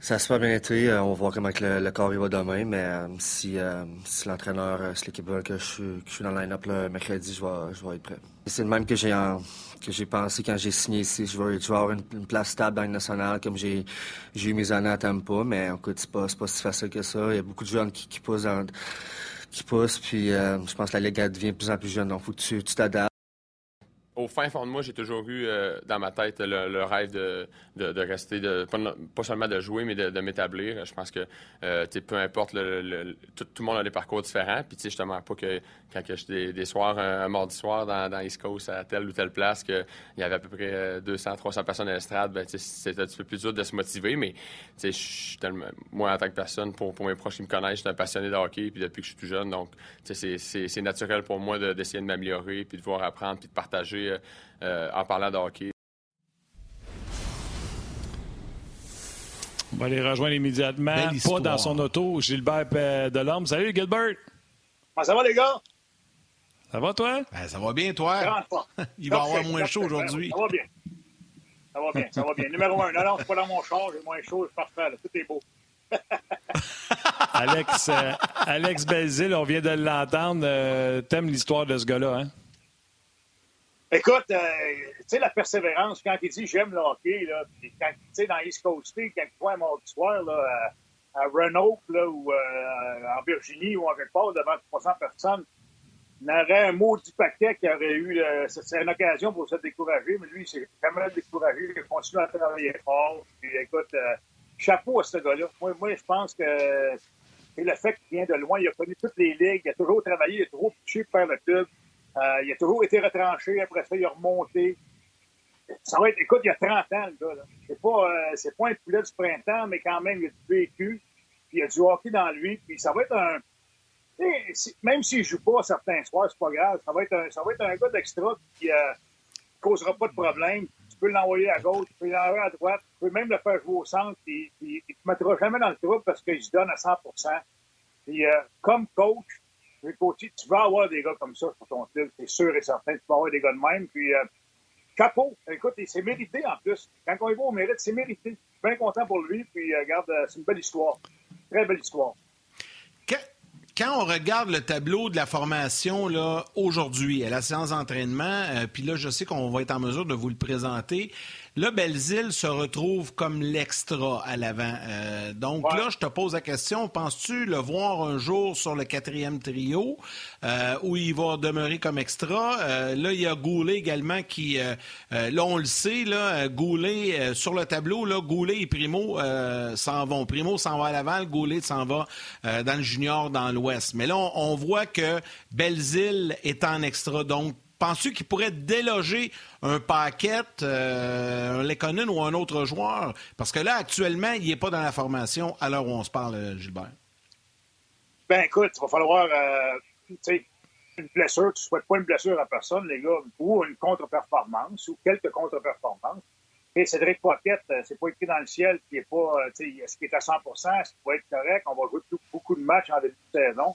ça a super bien été. Euh, on va voir comment le, corps il va demain, mais euh, si, euh, si l'entraîneur, si l'équipe veut que je, que je suis dans le line-up le mercredi, je vais, je vais être prêt. C'est le même que j'ai que j'ai pensé quand j'ai signé ici. Je vais, avoir une, place stable dans le national comme j'ai eu mes années à Tampa, mais écoute, c'est pas, pas si facile que ça. Il y a beaucoup de jeunes qui, qui poussent qui poussent, puis je pense que la Ligue devient de plus en plus jeune, donc faut que tu t'adaptes au fin fond de moi, j'ai toujours eu euh, dans ma tête le, rêve de, de, rester, de, pas, seulement de jouer, mais de, m'établir. Je pense que euh, peu importe, le, tout, le monde a des parcours différents. Puis justement, pas que quand que des, des soirs, un, mardi soir dans, dans East Coast à telle ou telle place, qu'il y avait à peu près 200, 300 personnes à l'estrade, ben, c'était un petit peu plus dur de se motiver. Mais moi, en tant que personne, pour, pour mes proches qui me connaissent, je suis un passionné de hockey puis depuis que je suis tout jeune. Donc, c'est naturel pour moi d'essayer de, m'améliorer puis de voir apprendre puis de partager euh, en parlant de hockey. On va aller rejoindre immédiatement, pas dans son auto, Gilbert Delorme. Salut Gilbert! Comment ça va les gars? Ça va toi? Ben, ça va bien toi? Il va avoir moins chaud aujourd'hui. Ça va bien. Ça va bien, ça va bien. Numéro un, non, non, je suis pas dans mon char, j'ai moins chaud, c'est parfait, tout est beau. Alex, euh, Alex Belzil, on vient de l'entendre. Euh, t'aimes l'histoire de ce gars-là, hein? Écoute, euh, tu sais, la persévérance, quand il dit j'aime le hockey, là, puis quand, tu sais, dans East Coast quand il voit un mardi soir, là, à, Renault, là, ou euh, en Virginie, ou en quelque part, devant 300 personnes, il aurait un maudit paquet qui aurait eu, c'est une occasion pour se décourager, mais lui, il s'est jamais découragé, il continue à travailler fort, puis écoute, euh, chapeau à ce gars-là. Moi, je pense que c'est le fait qu'il vient de loin, il a connu toutes les ligues, il a toujours travaillé, il a toujours touché pour faire le club. Euh, il a toujours été retranché. Après ça, il a remonté. Ça va être, écoute, il y a 30 ans, le gars. C'est pas, euh, c'est pas un poulet du printemps, mais quand même, il a du vécu. Puis il a du hockey dans lui. Puis ça va être un. Même s'il joue pas certains soirs, c'est pas grave. Ça va être un, ça va être un gars d'extra qui euh, causera pas de problème. Tu peux l'envoyer à gauche, tu peux l'envoyer à droite, tu peux même le faire jouer au centre. Puis, il ne te mettra jamais dans le trou parce qu'il se donne à 100% Puis comme coach, tu vas avoir des gars comme ça sur ton club, c'est sûr et certain. Tu vas avoir des gars de même. Puis, euh, chapeau. Écoute, c'est mérité en plus. Quand on y va au mérite, c'est mérité. Je suis bien content pour lui. Puis, euh, regarde, euh, c'est une belle histoire. Très belle histoire. Quand, on regarde le tableau de la formation aujourd'hui, à la séance d'entraînement, puis là, je sais qu'on va être en mesure de vous le présenter. Là, Belzile se retrouve comme l'extra à l'avant. Euh, donc là, je te pose la question, penses-tu le voir un jour sur le quatrième trio euh, où il va demeurer comme extra? Euh, là, il y a Goulet également qui, là, on le sait, là, Goulet, sur le tableau, là, Goulet et Primo s'en vont. Primo s'en va à Laval, Goulet s'en va dans le junior dans l'Ouest. Mais là, on, on voit que Belzile est en extra. Donc, Penses-tu qu'il pourrait déloger un paquet, euh, un Lekonen ou un autre joueur? Parce que là, actuellement, il n'est pas dans la formation à l'heure où on se parle, euh, Gilbert. Ben écoute, il va falloir, euh, une blessure, tu ne souhaites pas une blessure à personne, les gars, ou une contre-performance, ou quelques contre-performances. Et Cédric Pocket, c'est pas écrit dans le ciel, qui est pas, est-ce qu'il est à 100 est-ce qu'il va être correct? On va jouer beaucoup de matchs en début de saison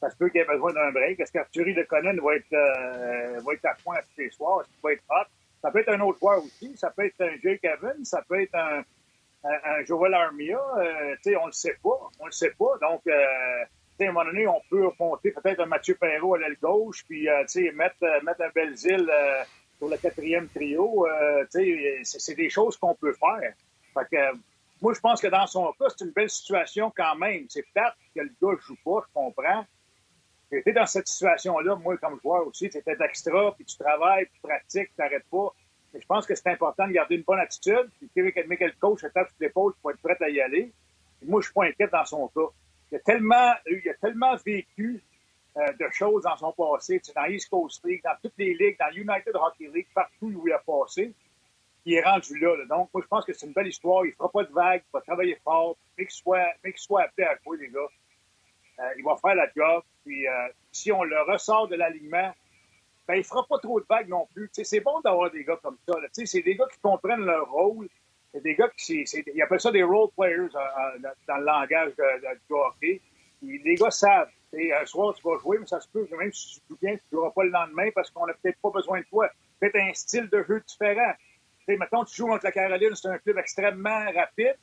ça se peut qu'il ait besoin d'un break. Est-ce qu'Arthurie de Conan va être, euh, va être à point tous les soirs? Est-ce qu'il va être hot? Ça peut être un autre joueur aussi. Ça peut être un Jake Evans. Ça peut être un, un, Joel Armia. Euh, tu sais, on le sait pas. On le sait pas. Donc, euh, à un moment donné, on peut monter peut-être un Mathieu Perrault à l'aile gauche, puis euh, mettre, euh, mettre un Belzile euh, sur le quatrième trio. sais, c'est des choses qu'on peut faire. Fait que, moi, je pense que dans son cas, c'est une belle situation quand même. C'est plate que le gars joue pas, je comprends. J'étais dans cette situation-là, moi, comme joueur aussi. Tu étais extra, puis tu travailles, puis tu pratiques, tu n'arrêtes pas. Mais je pense que c'est important de garder une bonne attitude. Puis mais quel coach te tape sur l'épaule pour être prêt à y aller. moi, je suis pas inquiet dans son cas. Il a tellement, il a tellement vécu euh, de choses dans son passé, tu dans East Coast League, dans toutes les ligues, dans United Hockey League, partout où il a passé. Il est rendu là, Donc, moi, je pense que c'est une belle histoire. Il fera pas de vagues, il va travailler fort, mais qu'il soit, mais qu'il soit appelé à jouer, les gars. Il va faire la job. Puis si on le ressort de l'alignement, ben, il fera pas trop de vagues non plus. c'est bon d'avoir des gars comme ça. C'est des gars qui comprennent leur rôle. C'est des gars qui, ils appellent ça des role players dans le langage du hockey. les gars savent. un soir, tu vas jouer, mais ça se peut même si tu joues bien, tu ne joueras pas le lendemain parce qu'on n'a peut-être pas besoin de toi. Peut-être un style de jeu différent. T'sais, mettons, tu joues contre la Caroline, c'est un club extrêmement rapide.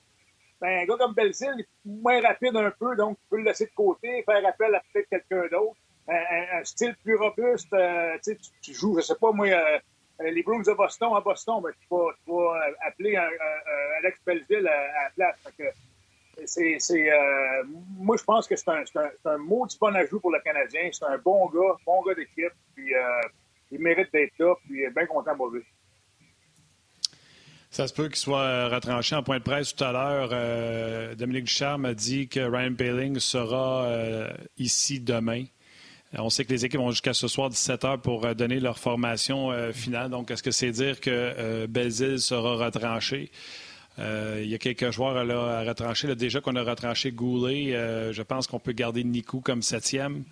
Ben, un gars comme Belzile est moins rapide un peu, donc tu peux le laisser de côté, faire appel à peut-être quelqu'un d'autre. Un, style plus robuste, euh, tu, joues, je sais pas, moi, euh, les Bruins de Boston à Boston, ben, tu, vas, vas appeler Alex Belzile à, la place. c'est, c'est, euh, moi, je pense que c'est un, c'est un, c'est un maudit bon ajout pour le Canadien. C'est un bon gars, bon gars d'équipe, puis il mérite d'être là, puis bien content pour lui. Ça se peut qu'il soit retranché en point de presse tout à l'heure. Euh, Dominique Ducharme a dit que Ryan Paling sera euh, ici demain. On sait que les équipes vont jusqu'à ce soir 17h pour euh, donner leur formation finale. Donc, est-ce que c'est dire que Belzile sera retranché? il y a quelques joueurs à retrancher. déjà qu'on a retranché Goulet, je pense qu'on peut garder Nikou comme septième.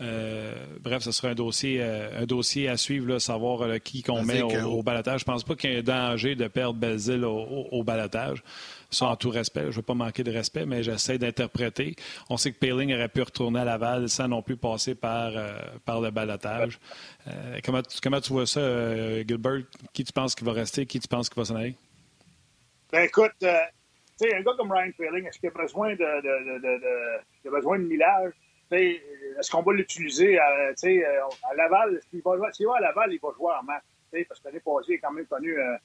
Euh, bref, ce sera un dossier, euh, un dossier à suivre, là, savoir euh, qui qu'on met au, au, balotage. Je pense pas qu'il y ait un danger de perdre Belzile au, au, balotage. Sans tout respect, je ne veux pas manquer de respect, mais j'essaie d'interpréter. On sait que Paling aurait pu retourner à Laval sans non plus passer par, par le balotage. comment, comment tu vois ça, Gilbert? Qui tu penses qui va rester? Qui tu penses qui va s'en aller? Ben écoute, tu sais, un gars comme Ryan Paling, est-ce qu'il a besoin de, de, de, de, besoin de millage? Est-ce qu'on va l'utiliser à, euh, Laval? S'il va, va, à Laval, il va jouer en match. Parce que l'année passée, il a quand même connu euh,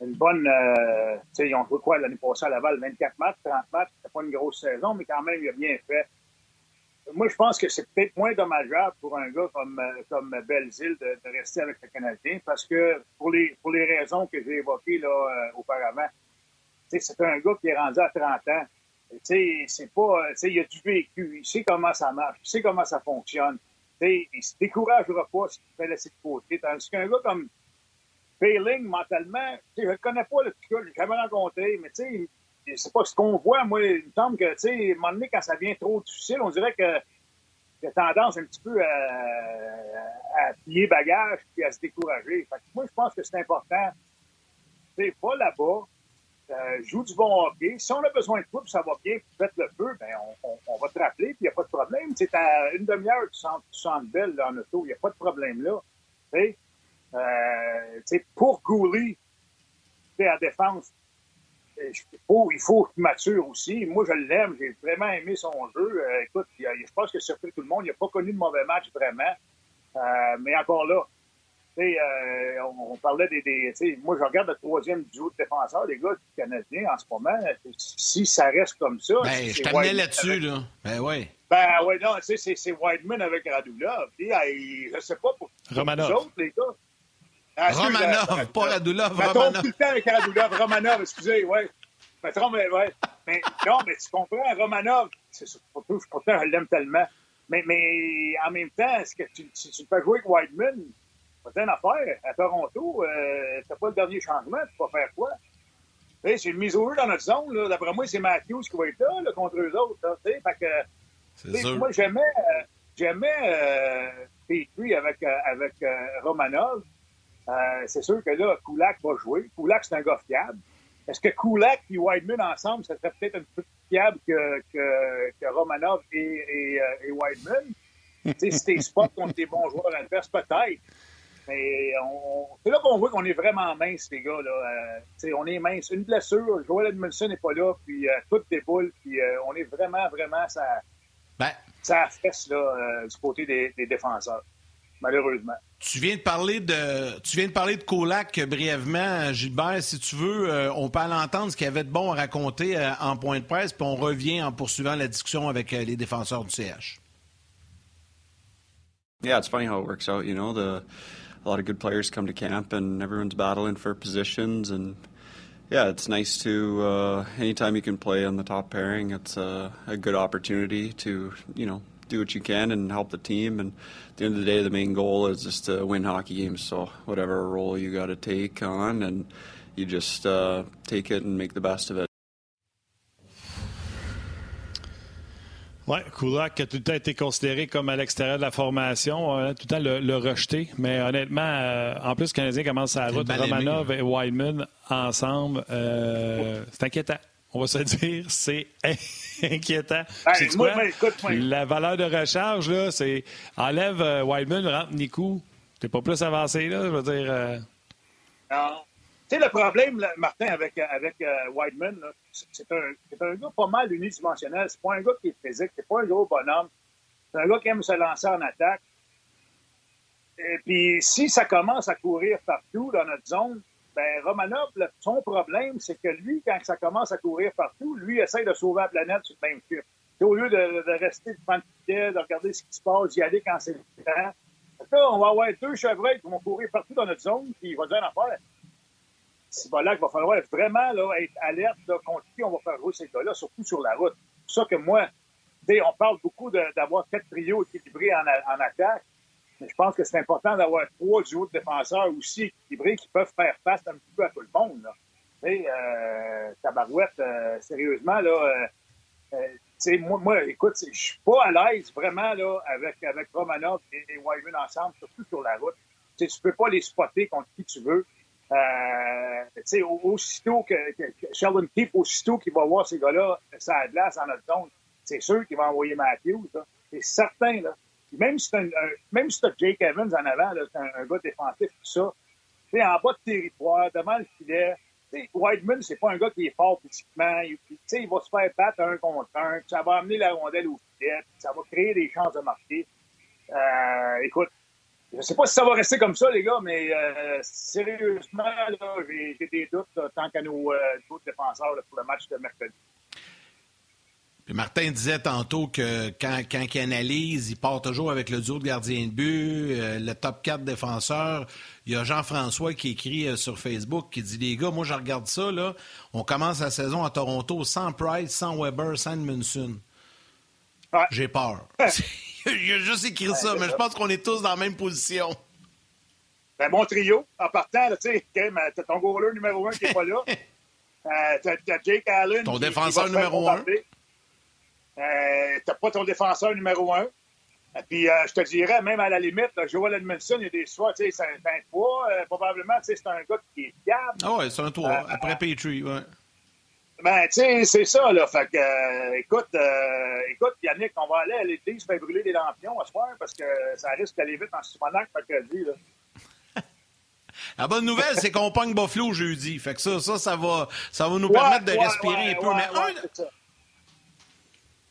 une bonne. Euh, ils ont joué quoi l'année passée à Laval? 24 matchs, 30 matchs. C'était pas une grosse saison, mais quand même, il a bien fait. Moi, je pense que c'est peut-être moins dommageable pour un gars comme, comme Belzile de, de, rester avec le Canadien parce que pour les, pour les raisons que j'ai évoquées là, auparavant, c'est un gars qui est rendu à 30 ans c'est pas, il a du vécu, il sait comment ça marche, il sait comment ça fonctionne. T'sais, il se découragera pas s'il fait laisser de côté. Tandis qu'un gars comme Failing, mentalement, je ne connais pas, le petit gars, je jamais rencontré, mais tu sais, c'est pas ce qu'on voit. Moi, il me semble que, tu sais, à un moment donné, quand ça devient trop difficile, on dirait que a tendance un petit peu à, à plier bagage et à se décourager. Fait que moi, je pense que c'est important. Tu pas là-bas, euh, joue du bon hockey. Si on a besoin de toi, puis ça va bien, puis faites le feu, ben on, va te rappeler, puis il n'y a pas de problème. C'est à une demi-heure, tu sens, tu sens belle en auto, il n'y a pas de problème là. Euh, pour Gouli, à défense, euh, il faut, il faut qu'il mature aussi. Moi, je l'aime, j'ai vraiment aimé son jeu. Euh, écoute, je pense que surpris tout le monde. Il n'a pas connu de mauvais match vraiment. Mais encore là, euh, on, parlait des. des moi, je regarde le troisième duo de défenseurs, les gars du Canadien en ce moment. Si ça reste comme ça. Ben, je t'amenais là-dessus, là. Ben, oui. Ben, oui, non, c'est, c'est Whiteman avec Radulov. Puis, je sais pas pour Romanov. les autres, les gars. Ah, Romanov, pas Radulov, Romanov. tout le temps avec Radulov, Romanov, excusez, mais, ouais. mais non, mais tu comprends, Romanov, c'est, pourtant, je l'aime tellement. Mais, mais en même temps, est-ce que tu, tu, tu peux jouer avec Whiteman? C'est une affaire. À Toronto, euh, c'est pas le dernier changement, tu vas faire quoi? c'est une mise au jeu dans notre zone. D'après moi, c'est Matthews qui va être là, contre eux autres. fait que, moi, j'aimais, euh, j'aimais euh, avec, euh, avec euh, Romanov. c'est sûr que là, Kulak va jouer. Kulak, c'est un gars fiable. Est-ce que Kulak et Whiteman ensemble, ça serait peut-être un peu plus fiable que, que, que Romanov et, et, et Whiteman? si t'es spot contre des bons joueurs adverses, peut-être. Mais c'est là qu'on voit qu'on est vraiment mince, les gars. Là. Euh, on est mince. Une blessure, Joel Edmondson n'est pas là, puis euh, tout déboule, puis euh, on est vraiment, vraiment ça, ben, ça fesse là, du côté des, défenseurs, malheureusement. Tu viens de parler de tu viens de parler de Colac brièvement, Gilbert. Si tu veux, on peut l'entendre ce qu'il y avait de bon à raconter en point de presse, puis on revient en poursuivant la discussion avec les défenseurs du CH. Yeah, it's funny how it works out, you know. The a lot of good players come to camp, and everyone's battling for positions. And yeah, it's nice to uh, anytime you can play on the top pairing. It's a, a good opportunity to you know do what you can and help the team. And at the end of the day, the main goal is just to win hockey games. So whatever role you got to take on, and you just uh, take it and make the best of it. Oui, Kulak a tout le temps été considéré comme à l'extérieur de la formation, on a tout le temps le, rejeté. Mais honnêtement, euh, en plus, le Canadien commence à la route, Romanov et Wideman ensemble, euh, c'est inquiétant. On va se dire, c'est inquiétant. la valeur de recharge, là, c'est enlève euh, Wideman, rentre Nikou. T'es pas plus avancé, là, je veux dire. Euh... Non. Tu sais, le problème, Martin, avec, avec euh, Whiteman, c'est un, un, gars pas mal unidimensionnel. C'est pas un gars qui est physique, c'est pas un gros bonhomme. C'est un gars qui aime se lancer en attaque. Et puis, si ça commence à courir partout dans notre zone, ben Romanov, son problème, c'est que lui, quand ça commence à courir partout, lui essaie de sauver la planète sur le même film. Au lieu de, de rester devant le pied, de regarder ce qui se passe, d'y aller quand c'est le temps. On va avoir deux chevreuils qui vont courir partout dans notre zone, puis il va dire une affaire qu'il va falloir vraiment là, être alerte contre qui on va faire jouer ces gars-là, surtout sur la route. C'est ça que moi, on parle beaucoup d'avoir quatre trios équilibrés en, attaque, mais je pense que c'est important d'avoir trois duos de défenseurs aussi équilibrés qui peuvent faire face un petit peu à tout le monde. Là. Euh, tabarouette, euh, sérieusement, là, euh, moi, écoute, je suis pas à l'aise vraiment là, avec, avec Romanov et, et Wyman ensemble, surtout sur la route. Tu tu peux pas les spotter contre qui tu veux. Euh, aussitôt que, Sheldon Keefe, aussitôt qu'il va voir ces gars-là, ça a glace dans notre zone, c'est sûr qu'il va envoyer Matthews. C'est certain. Là. Même si tu as Jake Evans en avant, c'est un, gars défensif, tout ça, en bas de territoire, devant le filet, Whiteman, c'est pas un gars qui est fort physiquement. Il, il va se faire battre un contre un, ça va amener la rondelle au filet, ça va créer des chances de marquer. Euh, écoute, je ne sais pas si ça va rester comme ça, les gars, mais euh, sérieusement, j'ai des doutes tant qu'à nos euh, autres défenseurs pour le match de mercredi. Martin disait tantôt que quand, il analyse, il part toujours avec le duo de gardien de but, euh, le top 4 défenseurs. Il y a Jean-François qui écrit sur Facebook qui dit Les gars, moi je regarde ça, là, on commence la saison à Toronto sans Price, sans Weber, sans Munson. J'ai peur. J'ai juste écrit ça, mais je pense qu'on est tous dans la même position. Ben, mon trio, en partant, tu sais, t'as ton goaler numéro un qui n'est pas là. Euh, t'as Jake Allen. Ton défenseur numéro un. Euh, t'as pas ton défenseur numéro un. Et puis, euh, je te dirais, même à la limite, Joel Edmondson, il y a des soirs, tu sais, c'est un 23. Euh, probablement, tu sais, c'est un gars qui est fiable. Ah ouais, c'est un 3. Après Petrie, ouais. Ben, tu sais, c'est ça, là. Fait que, euh, écoute, euh, écoute, Yannick, on va aller à l'église faire brûler des lampions à ce soir parce que ça risque d'aller vite en Simonac mercredi, là. La bonne nouvelle, c'est qu'on pogne Buffalo jeudi. Fait que ça, ça, ça va, ça va nous permettre de respirer un peu. Mais un,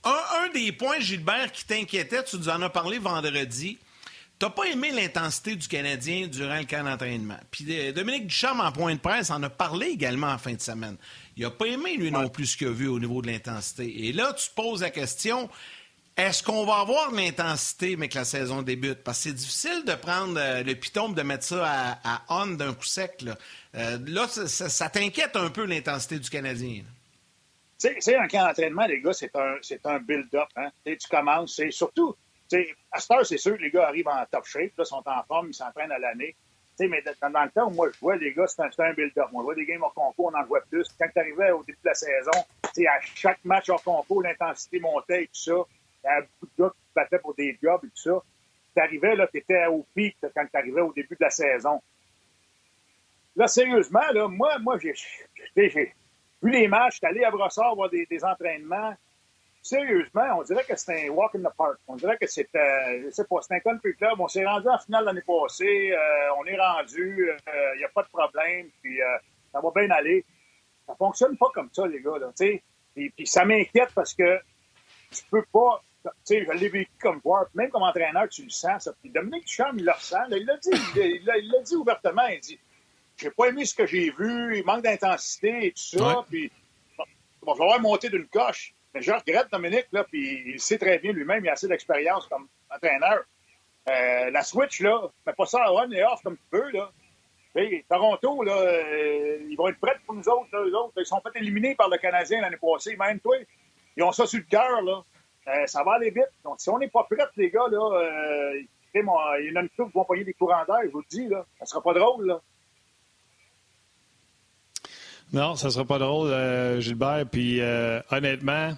un, un, des points, Gilbert, qui t'inquiétait, tu nous en as parlé vendredi, T'as pas aimé l'intensité du Canadien durant le camp d'entraînement. Puis euh, Dominique Duchamp, en point de presse, en a parlé également en fin de semaine. Il a pas aimé, lui non plus, ce qu'il a vu au niveau de l'intensité. Et là, tu te poses la question, est-ce qu'on va avoir de l'intensité, mais que la saison débute? Parce que c'est difficile de prendre euh, le piton de mettre ça à, on d'un coup sec. Là, euh, ça, t'inquiète un peu l'intensité du Canadien. C'est un camp d'entraînement, les gars, c'est un, un build-up. Hein? Tu commences, c'est surtout à cette heure, c'est sûr que les gars arrivent en top shape, là, sont en forme, ils s'entraînent à l'année. Mais dans, le temps moi je vois, les gars, c'est un, un build-up. On voit des games hors concours, on en voit plus. Quand tu arrivais au début de la saison, à chaque match hors concours, l'intensité montait et tout ça. Il y avait beaucoup de gars qui battaient pour des jobs et tout ça. Tu arrivais, là, tu étais au pic quand tu arrivais au début de la saison. Là, sérieusement, là, moi, moi j'ai vu les matchs, j'étais allé à Brossard voir des entraînements sérieusement, on dirait que c'est un walk in the park. On dirait que c'est, euh, je sais pas, c'est un country club. On s'est rendu en finale l'année passée. Euh, on est rendu. Il euh, n'y a pas de problème. Puis ça va bien aller. Ça fonctionne pas comme ça, les gars. Là, et puis ça m'inquiète parce que tu peux pas. Tu sais, je l'ai vécu comme joueur, même comme entraîneur, tu le sens, ça. Puis Dominique Duchamp, il le ressent. il l'a dit, il l'a dit ouvertement. Il dit J'ai pas aimé ce que j'ai vu, il manque d'intensité et tout ça. Puis il va falloir monter d'une coche. Mais je regrette Dominique, là, puis il sait très bien lui-même, il a assez d'expérience comme entraîneur. Euh, la switch, là, mais pas ça on et off comme tu veux, là. Toronto, là, euh, ils vont être prêts pour nous autres, eux autres. Ils sont fait éliminés par le Canadien l'année passée, même toi. Ils ont ça sur le cœur, là. Euh, ça va aller vite. Donc, si on n'est pas prêts, les gars, là, il y en a une qui vont payer des courants d'air, je vous le dis, là. Ça sera pas drôle, là. Non, ça sera pas drôle, Gilbert. Puis honnêtement,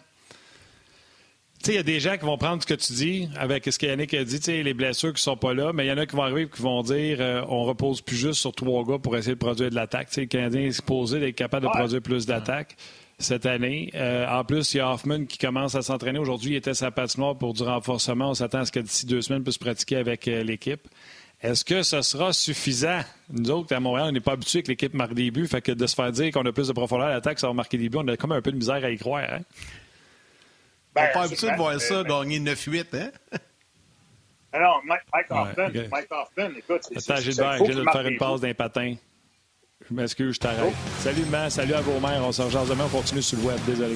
il y a des gens qui vont prendre ce que tu dis avec ce qu'Yannick a dit, les blessures qui sont pas là, mais il y en a qui vont arriver et qui vont dire euh, on repose plus juste sur trois gars pour essayer de produire de l'attaque. Le Canadien est supposé d'être capable de produire plus d'attaques cette année. Euh, en plus, il y a Hoffman qui commence à s'entraîner. Aujourd'hui, il était sa patinoire pour du renforcement. On s'attend à ce que d'ici deux semaines, puisse pratiquer avec euh, l'équipe. Est-ce que ce sera suffisant? Nous autres, à Montréal, on n'est pas habitués que l'équipe marque des buts. Fait que de se faire dire qu'on a plus de profondeur à l'attaque, ça va marquer des buts, on a comme un peu de misère à y croire. Hein? Ben, on n'est pas habitué de voir ça, gagner 9-8, hein? Alors, Mike, Mike Hoffman, ouais, okay. Mike Hoffman, écoute, c'est Attends, Gilbert, j'ai de te faire une passe d'un patin. Je m'excuse, je t'arrête. Oh. Salut, man. Salut à vos mères. On se rejoint demain. On continue sur le web. Désolé.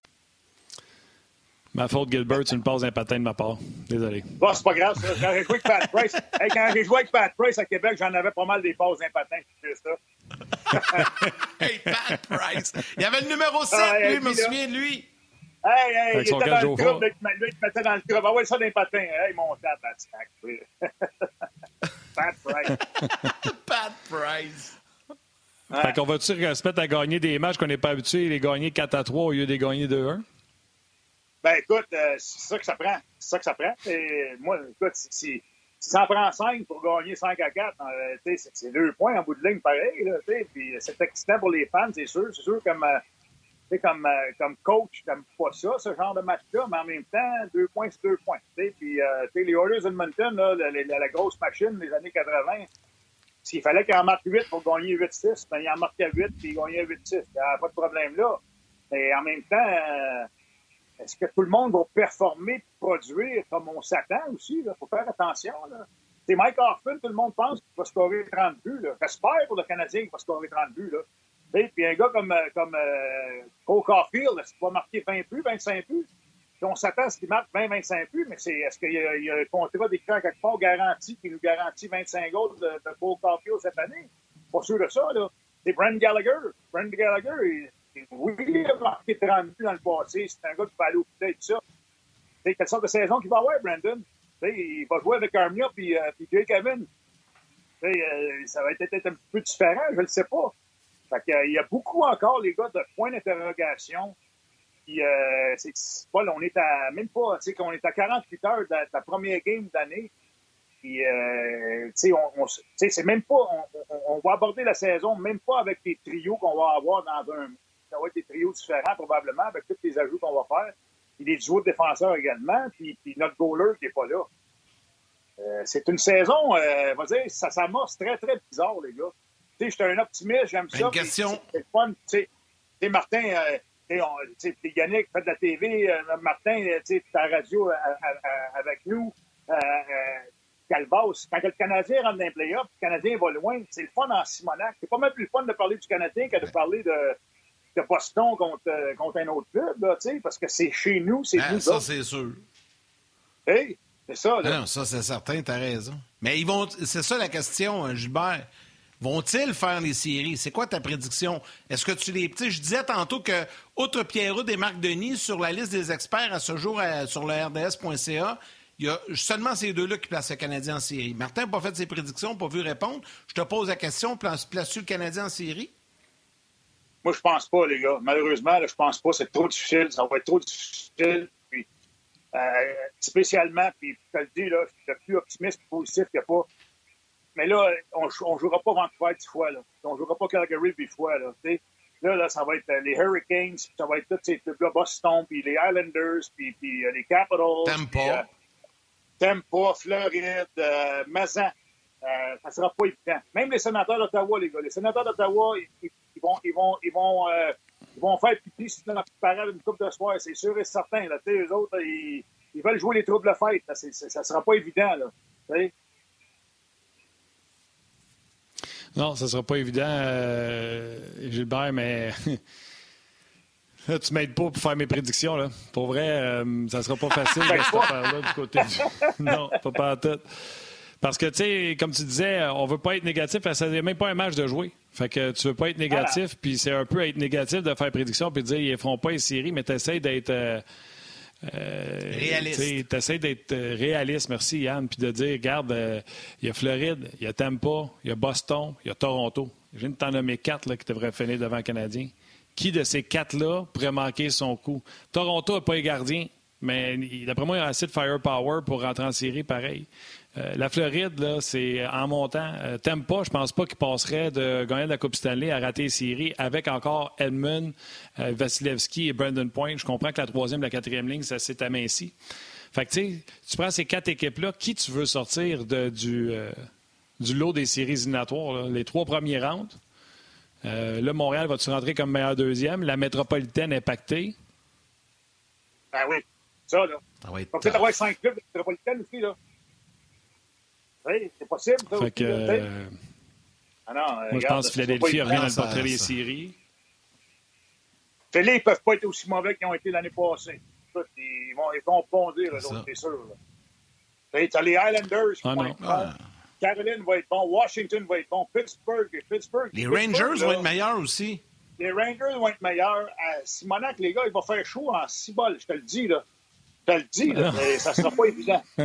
Ma faute, Gilbert, tu me passes un patin de ma part. Désolé. Bon, c'est pas grave, ça. Quand j'ai joué avec Pat Price, hey, quand j'ai joué avec Pat Price à Québec, j'en avais pas mal des passes d'un patin. C'est ça. hey, Pat Price. Il y avait le numéro 7, ah, lui, je me souviens de lui. Hey, hey, il était dans le groupe, lui, il te mettait dans le groupe. Ah ouais, ça d'un patin. Hey, mon Pat Price. Pat Price. Ouais. Fait qu'on va-tu se à gagner des matchs qu'on n'est pas habitué, les gagner 4 à 3 au lieu de gagner 2-1? Ben écoute, euh, c'est ça que ça prend. C'est ça que ça prend. Et moi, écoute, si, si, si ça en prend 5 pour gagner 5 à 4, euh, c'est deux points en bout de ligne pareil. Là, puis c'est excitant pour les fans, c'est sûr. C'est sûr comme, euh, comme, euh, comme coach, t'aimes pas ça, ce genre de match-là, mais en même temps, deux points, c'est deux points. Puis euh, les Oilers Edmonton, là, la, grosse machine des années 80, s'il fallait qu'il en marque 8 pour gagner 8-6, ben, il en marquait 8 puis il gagnait 8-6. Il n'y a pas de problème là. Mais en même temps, est-ce que tout le monde va performer, produire comme on s'attend aussi? Il faut faire attention. C'est Mike Hoffman, tout le monde pense qu'il va scorer 30 buts. J'espère pour le Canadien qu'il va scorer 30 buts. Là. Et puis un gars comme, euh, comme euh, Cole Caulfield, est-ce qu'il va marquer 20 buts, 25 buts? Puis on s'attend à ce qu'il marque 20, 25 buts, mais c'est, est-ce qu'il y, a, un contrat d'écran quelque part garanti qui nous garantit 25 goals de, de Cole Caulfield cette année? Pas sûr de ça. C'est Brent Gallagher. Brent Gallagher, il, oui, marqué 30 buts dans le passé. C'est un gars qui va aller au et tout ça. C'est quelle sorte de saison qu'il va avoir, Brandon? il va jouer avec Armia puis, euh, puis. Euh, ça va être peut-être un peu différent, je ne le sais pas. Fait que, euh, il y a beaucoup encore, les gars, de points d'interrogation. Euh, on est à, même pas, est à 48 heures de, la première game d'année. On, c'est même pas, on, on, va aborder la saison même pas avec les trios qu'on va avoir dans un ça va être des trios différents probablement avec tous les ajouts qu'on va faire. Puis des duos de défenseurs également, puis, puis notre goaler qui n'est pas là. Euh, c'est une saison, euh, on va dire, ça s'amorce très, très bizarre, les gars. Tu sais, j'étais un optimiste, j'aime ça. Une question. C'est fun, tu sais. Martin, euh, tu sais, Yannick fait de la TV, euh, Martin, tu sais, ta radio euh, avec nous. Calvas, quand le Canadien rentre dans les playoffs, le Canadien va loin, c'est le fun en Simonac. C'est pas même plus le fun de parler du Canadien que de parler de, de Boston contre, euh, contre un autre club, là, parce que c'est chez nous, c'est ah, nous. Ça, c'est sûr. Hey, c'est ça. Là. Ah non, ça, c'est certain, t'as raison. Mais ils vont. C'est ça la question, hein, Gilbert. Vont-ils faire les séries? C'est quoi ta prédiction? Est-ce que tu les. Tu je disais tantôt que, outre Pierrot et Marc Denis, sur la liste des experts à ce jour sur le RDS.ca, il y a seulement ces deux-là qui placent le Canadien en série. Martin n'a pas fait ses prédictions, pas vu répondre. Je te pose la question, places-tu le Canadien en série? Moi, je pense pas, les gars. Malheureusement, là, je pense pas. C'est trop difficile. Ça va être trop difficile. Puis, euh, spécialement, puis je te le dis, là, je suis le plus optimiste et positif qu'il n'y a pas. Mais là, on ne jouera pas Vancouver dix fois. Là. On ne jouera pas Calgary dix fois. Là, là, là, ça va être euh, les Hurricanes, ça va être tous ces clubs-là, Boston, puis les Islanders, puis, puis euh, les Capitals. Tampa. Tampa, Floride, Mazan. ça ne sera pas évident. Même les sénateurs d'Ottawa, les gars. Les sénateurs d'Ottawa, ils, ils vont, ils vont, ils vont, euh, ils vont faire pipi si dans la parade une coupe de soir, c'est sûr et certain. Là. Eux autres, ils, ils, veulent jouer les troubles de fête. Là. C ça sera pas évident. Là. T'sais? Non, ça sera pas évident, euh, Gilbert, mais Là, tu m'aides pas pour faire mes prédictions. Là. Pour vrai, euh, ça sera pas facile de cette affaire-là du côté du... Non, pas pas tout. Parce que, tu sais, comme tu disais, on veut pas être négatif, que c'est même pas un match de jouer. Fait que tu veux pas être négatif, puis c'est un peu être négatif de faire prédiction, puis de dire ils feront pas les séries, mais tu essaies d'être. Euh, euh, réaliste. Tu essaies d'être euh, réaliste, merci Yann, puis de dire regarde, il y a Floride, il y a Tampa, il y a Boston, il y a Toronto. Je viens de t'en nommer quatre là, qui devraient finir devant le Canadien. Qui de ces quatre-là pourrait manquer son coup? Toronto n'a pas les gardiens, mais d'après moi, il y a assez de firepower pour rentrer en série pareil. Euh, la Floride, là, c'est en montant. Euh, pas, je pense pas qu'il passerait de gagner la Coupe Stanley à rater les séries avec encore Edmund, euh, Vasilevski et Brandon Point. Je comprends que la troisième et la quatrième ligne, ça s'est aminci. Fait que, tu prends ces quatre équipes-là, qui tu veux sortir de, du, euh, du lot des séries éliminatoires? Les trois premiers rounds. là, Montréal va-tu rentrer comme meilleur deuxième? La métropolitaine est pactée. Ben oui, ça, là. Ça va être... peut-être avoir cinq clubs de métropolitaine aussi, là. Oui, c'est possible. Ça, fait que, euh... ah non, moi, regarde, je pense que Philadelphie rien dans le portrait des séries. Philly, ils ne peuvent pas être aussi mauvais qu'ils ont été l'année passée. Ils vont, ils vont bondir, c'est sûr. Tu as les Islanders qui ah, vont être bons. Ah. Caroline va être bon. Washington va être bon. Pittsburgh. Pittsburgh les Rangers vont être meilleurs aussi. Les Rangers vont être meilleurs. À Simonac, les gars, il va faire chaud en six balles. Je te le dis. Là. Je te le dis. Là, mais ça ne sera pas évident.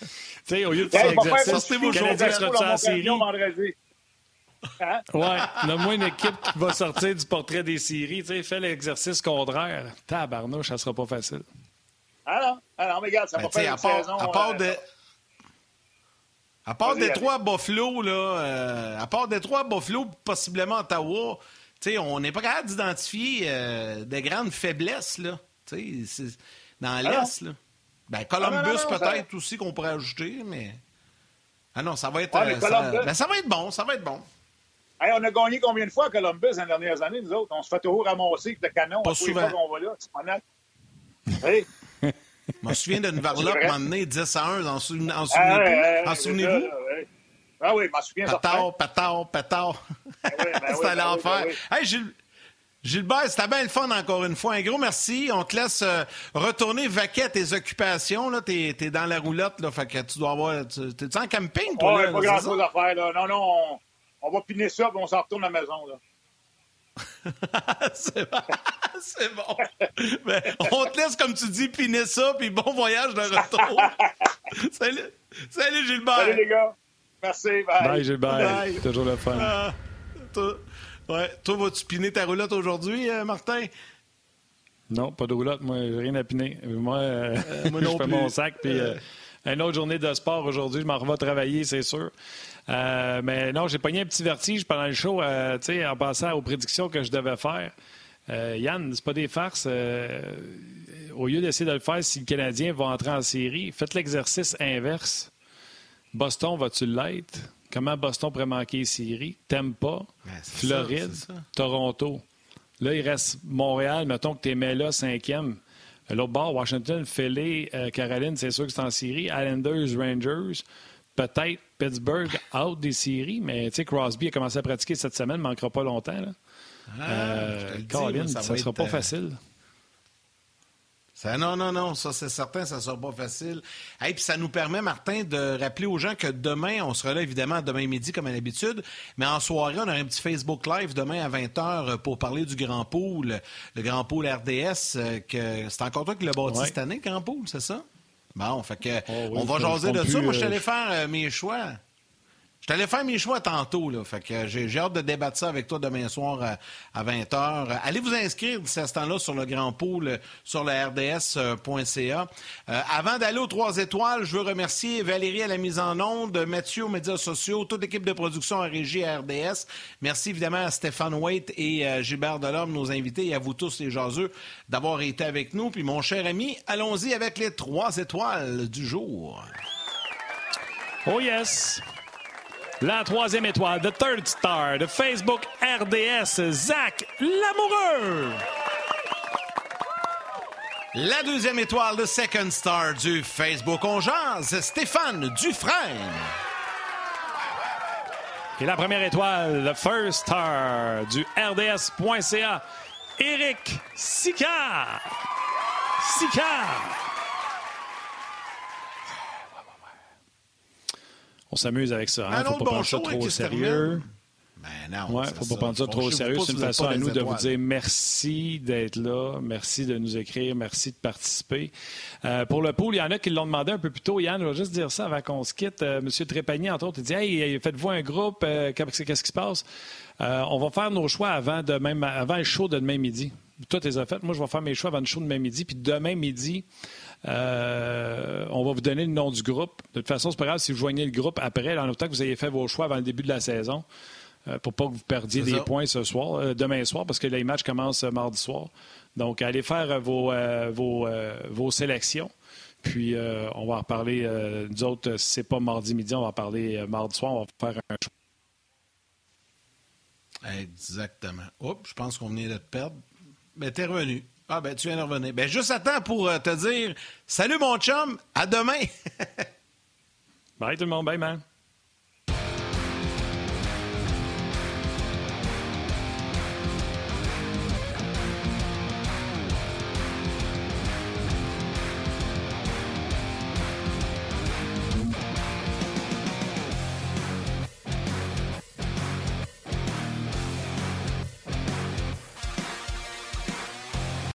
Tu sais, au lieu de faire l'exercice, sortez-vous sera en série. Hein? Ouais, le moins une équipe qui va sortir du portrait des séries. Tu sais, fait l'exercice contraire. Tabarnouche, ça sera pas facile. Ah non, ah mais regarde, ça ben, va faire une saison... À part, euh, de... À part Détroit, Buffalo, là, euh, à part Détroit, Buffalo, possiblement Ottawa, tu sais, on n'est pas capable d'identifier euh, des grandes faiblesses, là, tu sais, dans ah l'Est, là. Ben, Columbus, ah, peut-être aussi qu'on pourrait ajouter, mais. Ah non, ça va être. Euh, ça... Ben, ça va être bon, ça va être bon. Hey, on a gagné combien de fois à Columbus dans les dernières années, nous autres? On se fait toujours ramasser avec le canon. Pas souvent. On va là, c'est hey. Je me souviens d'une varlope m'emmener 10 à 1, en, en souvenez-vous? en souvenez-vous? Ah oui, je m'en souviens. Patard, patard, patard. C'était l'enfer. Hey, Gilles, Gilbert, c'était bien le fun encore une fois. Un gros merci. On te laisse euh, retourner vaquer tes occupations. Tu es, dans la roulotte, là, fait que tu dois avoir. T'es-tu en camping, toi? Ouais, pas grand-chose à faire. Là. Non, non, on, va piner ça et on s'en retourne à la maison. Là. c'est bon. c'est bon. Ben, on te laisse, comme tu dis, piner ça, puis bon voyage de retour. salut. Salut, Gilbert. Salut, les gars. Merci. Bye. Bye, Gilbert. Toujours le fun. Ah, Ouais. Toi, vas-tu piner ta roulotte aujourd'hui, euh, Martin? Non, pas de roulotte. Moi, j'ai rien à piner. Moi, euh, euh, je fais mon sac. Puis, une autre journée de sport aujourd'hui. Je m'en revois travailler, c'est sûr. mais non, j'ai pogné un petit vertige pendant le show en passant aux prédictions que je devais faire. Yann, c'est pas des farces. au lieu d'essayer de le faire si le Canadien va entrer en série, faites l'exercice inverse. Boston, va-tu l'être? Comment Boston pourrait manquer les séries? Ben, Floride, Toronto. Là, il reste Montréal. Mettons que tu mets là cinquième. L'autre bord, Washington, Philly, euh, Caroline, c'est sûr que c'est en série. Islanders, Rangers. Peut-être Pittsburgh out des séries, mais tu sais, Crosby a commencé à pratiquer cette semaine, ne manquera pas longtemps. Là. Ah, euh, Caroline, ça ne sera pas euh, non, non, non, ça c'est certain, ça ne sera pas facile. Et puis ça nous permet, Martin, de rappeler aux gens que demain, on sera là évidemment demain midi comme à l'habitude, mais en soirée, on aura un petit Facebook Live demain à 20h pour parler du Grand Pool, le Grand Pool RDS, euh, que c'est encore toi qui l'as bâti cette année, le Grand Pool, c'est ça? Bon, fait que oh on va jaser de ça. Moi, je suis allé euh, faire euh, mes choix. Je t'allais faire mes choix tantôt, là. Fait que j'ai hâte de débattre ça avec toi demain soir à, 20h. Allez vous inscrire d'ici à ce temps-là sur le Grand Pool sur le rds.ca. Euh, avant d'aller aux trois étoiles, je veux remercier Valérie à la mise en onde, Mathieu aux médias sociaux, toute l'équipe de production à régie à RDS. Merci évidemment à Stéphane Waite et euh, Gilbert Delorme, nos invités, et à vous tous les jaseux d'avoir été avec nous. Puis mon cher ami, allons-y avec les trois étoiles du jour. Oh yes! La troisième étoile, The Third Star de Facebook RDS, Zach Lamoureux. La deuxième étoile, de Second Star du Facebook On Stéphane Dufresne. Et la première étoile, le First Star du RDS.ca, Éric Sicard. Sicard. On s'amuse avec ça. Hein? Un Faut pas prendre ça trop au sérieux. Ben non, Ouais, faut pas prendre ça trop au sérieux. C'est une façon à nous de vous dire merci d'être là, merci de nous écrire, merci de participer. Euh, pour le pool, il y en a qui l'ont demandé un peu plus tôt. Yann, je vais juste dire ça avant qu'on se quitte. Euh, Monsieur Trépanier, entre autres, il dit Hey, faites-vous un groupe, euh, qu'est-ce qui se passe? Euh, on va faire nos choix avant, demain, avant le show de demain midi. Toi, tu les as faites. Moi, je vais faire mes choix avant le show de demain midi. Puis demain midi, euh, on va vous donner le nom du groupe. De toute façon, c'est pas grave si vous joignez le groupe après, en autant que vous ayez fait vos choix avant le début de la saison, euh, pour pas que vous perdiez des points ce soir, euh, demain soir, parce que les matchs commencent mardi soir. Donc, allez faire vos, vos, vos sélections. Puis, on va en reparler. Euh, nous autres, si c'est pas mardi midi, on va en parler mardi soir. On va faire un choix. Exactement. Oups, je pense qu'on venait de te perdre. Ben, t'es revenu. Ah, ben, tu viens de revenir. Ben, juste temps pour euh, te dire Salut, mon chum, à demain. Bye tout le monde, bye man.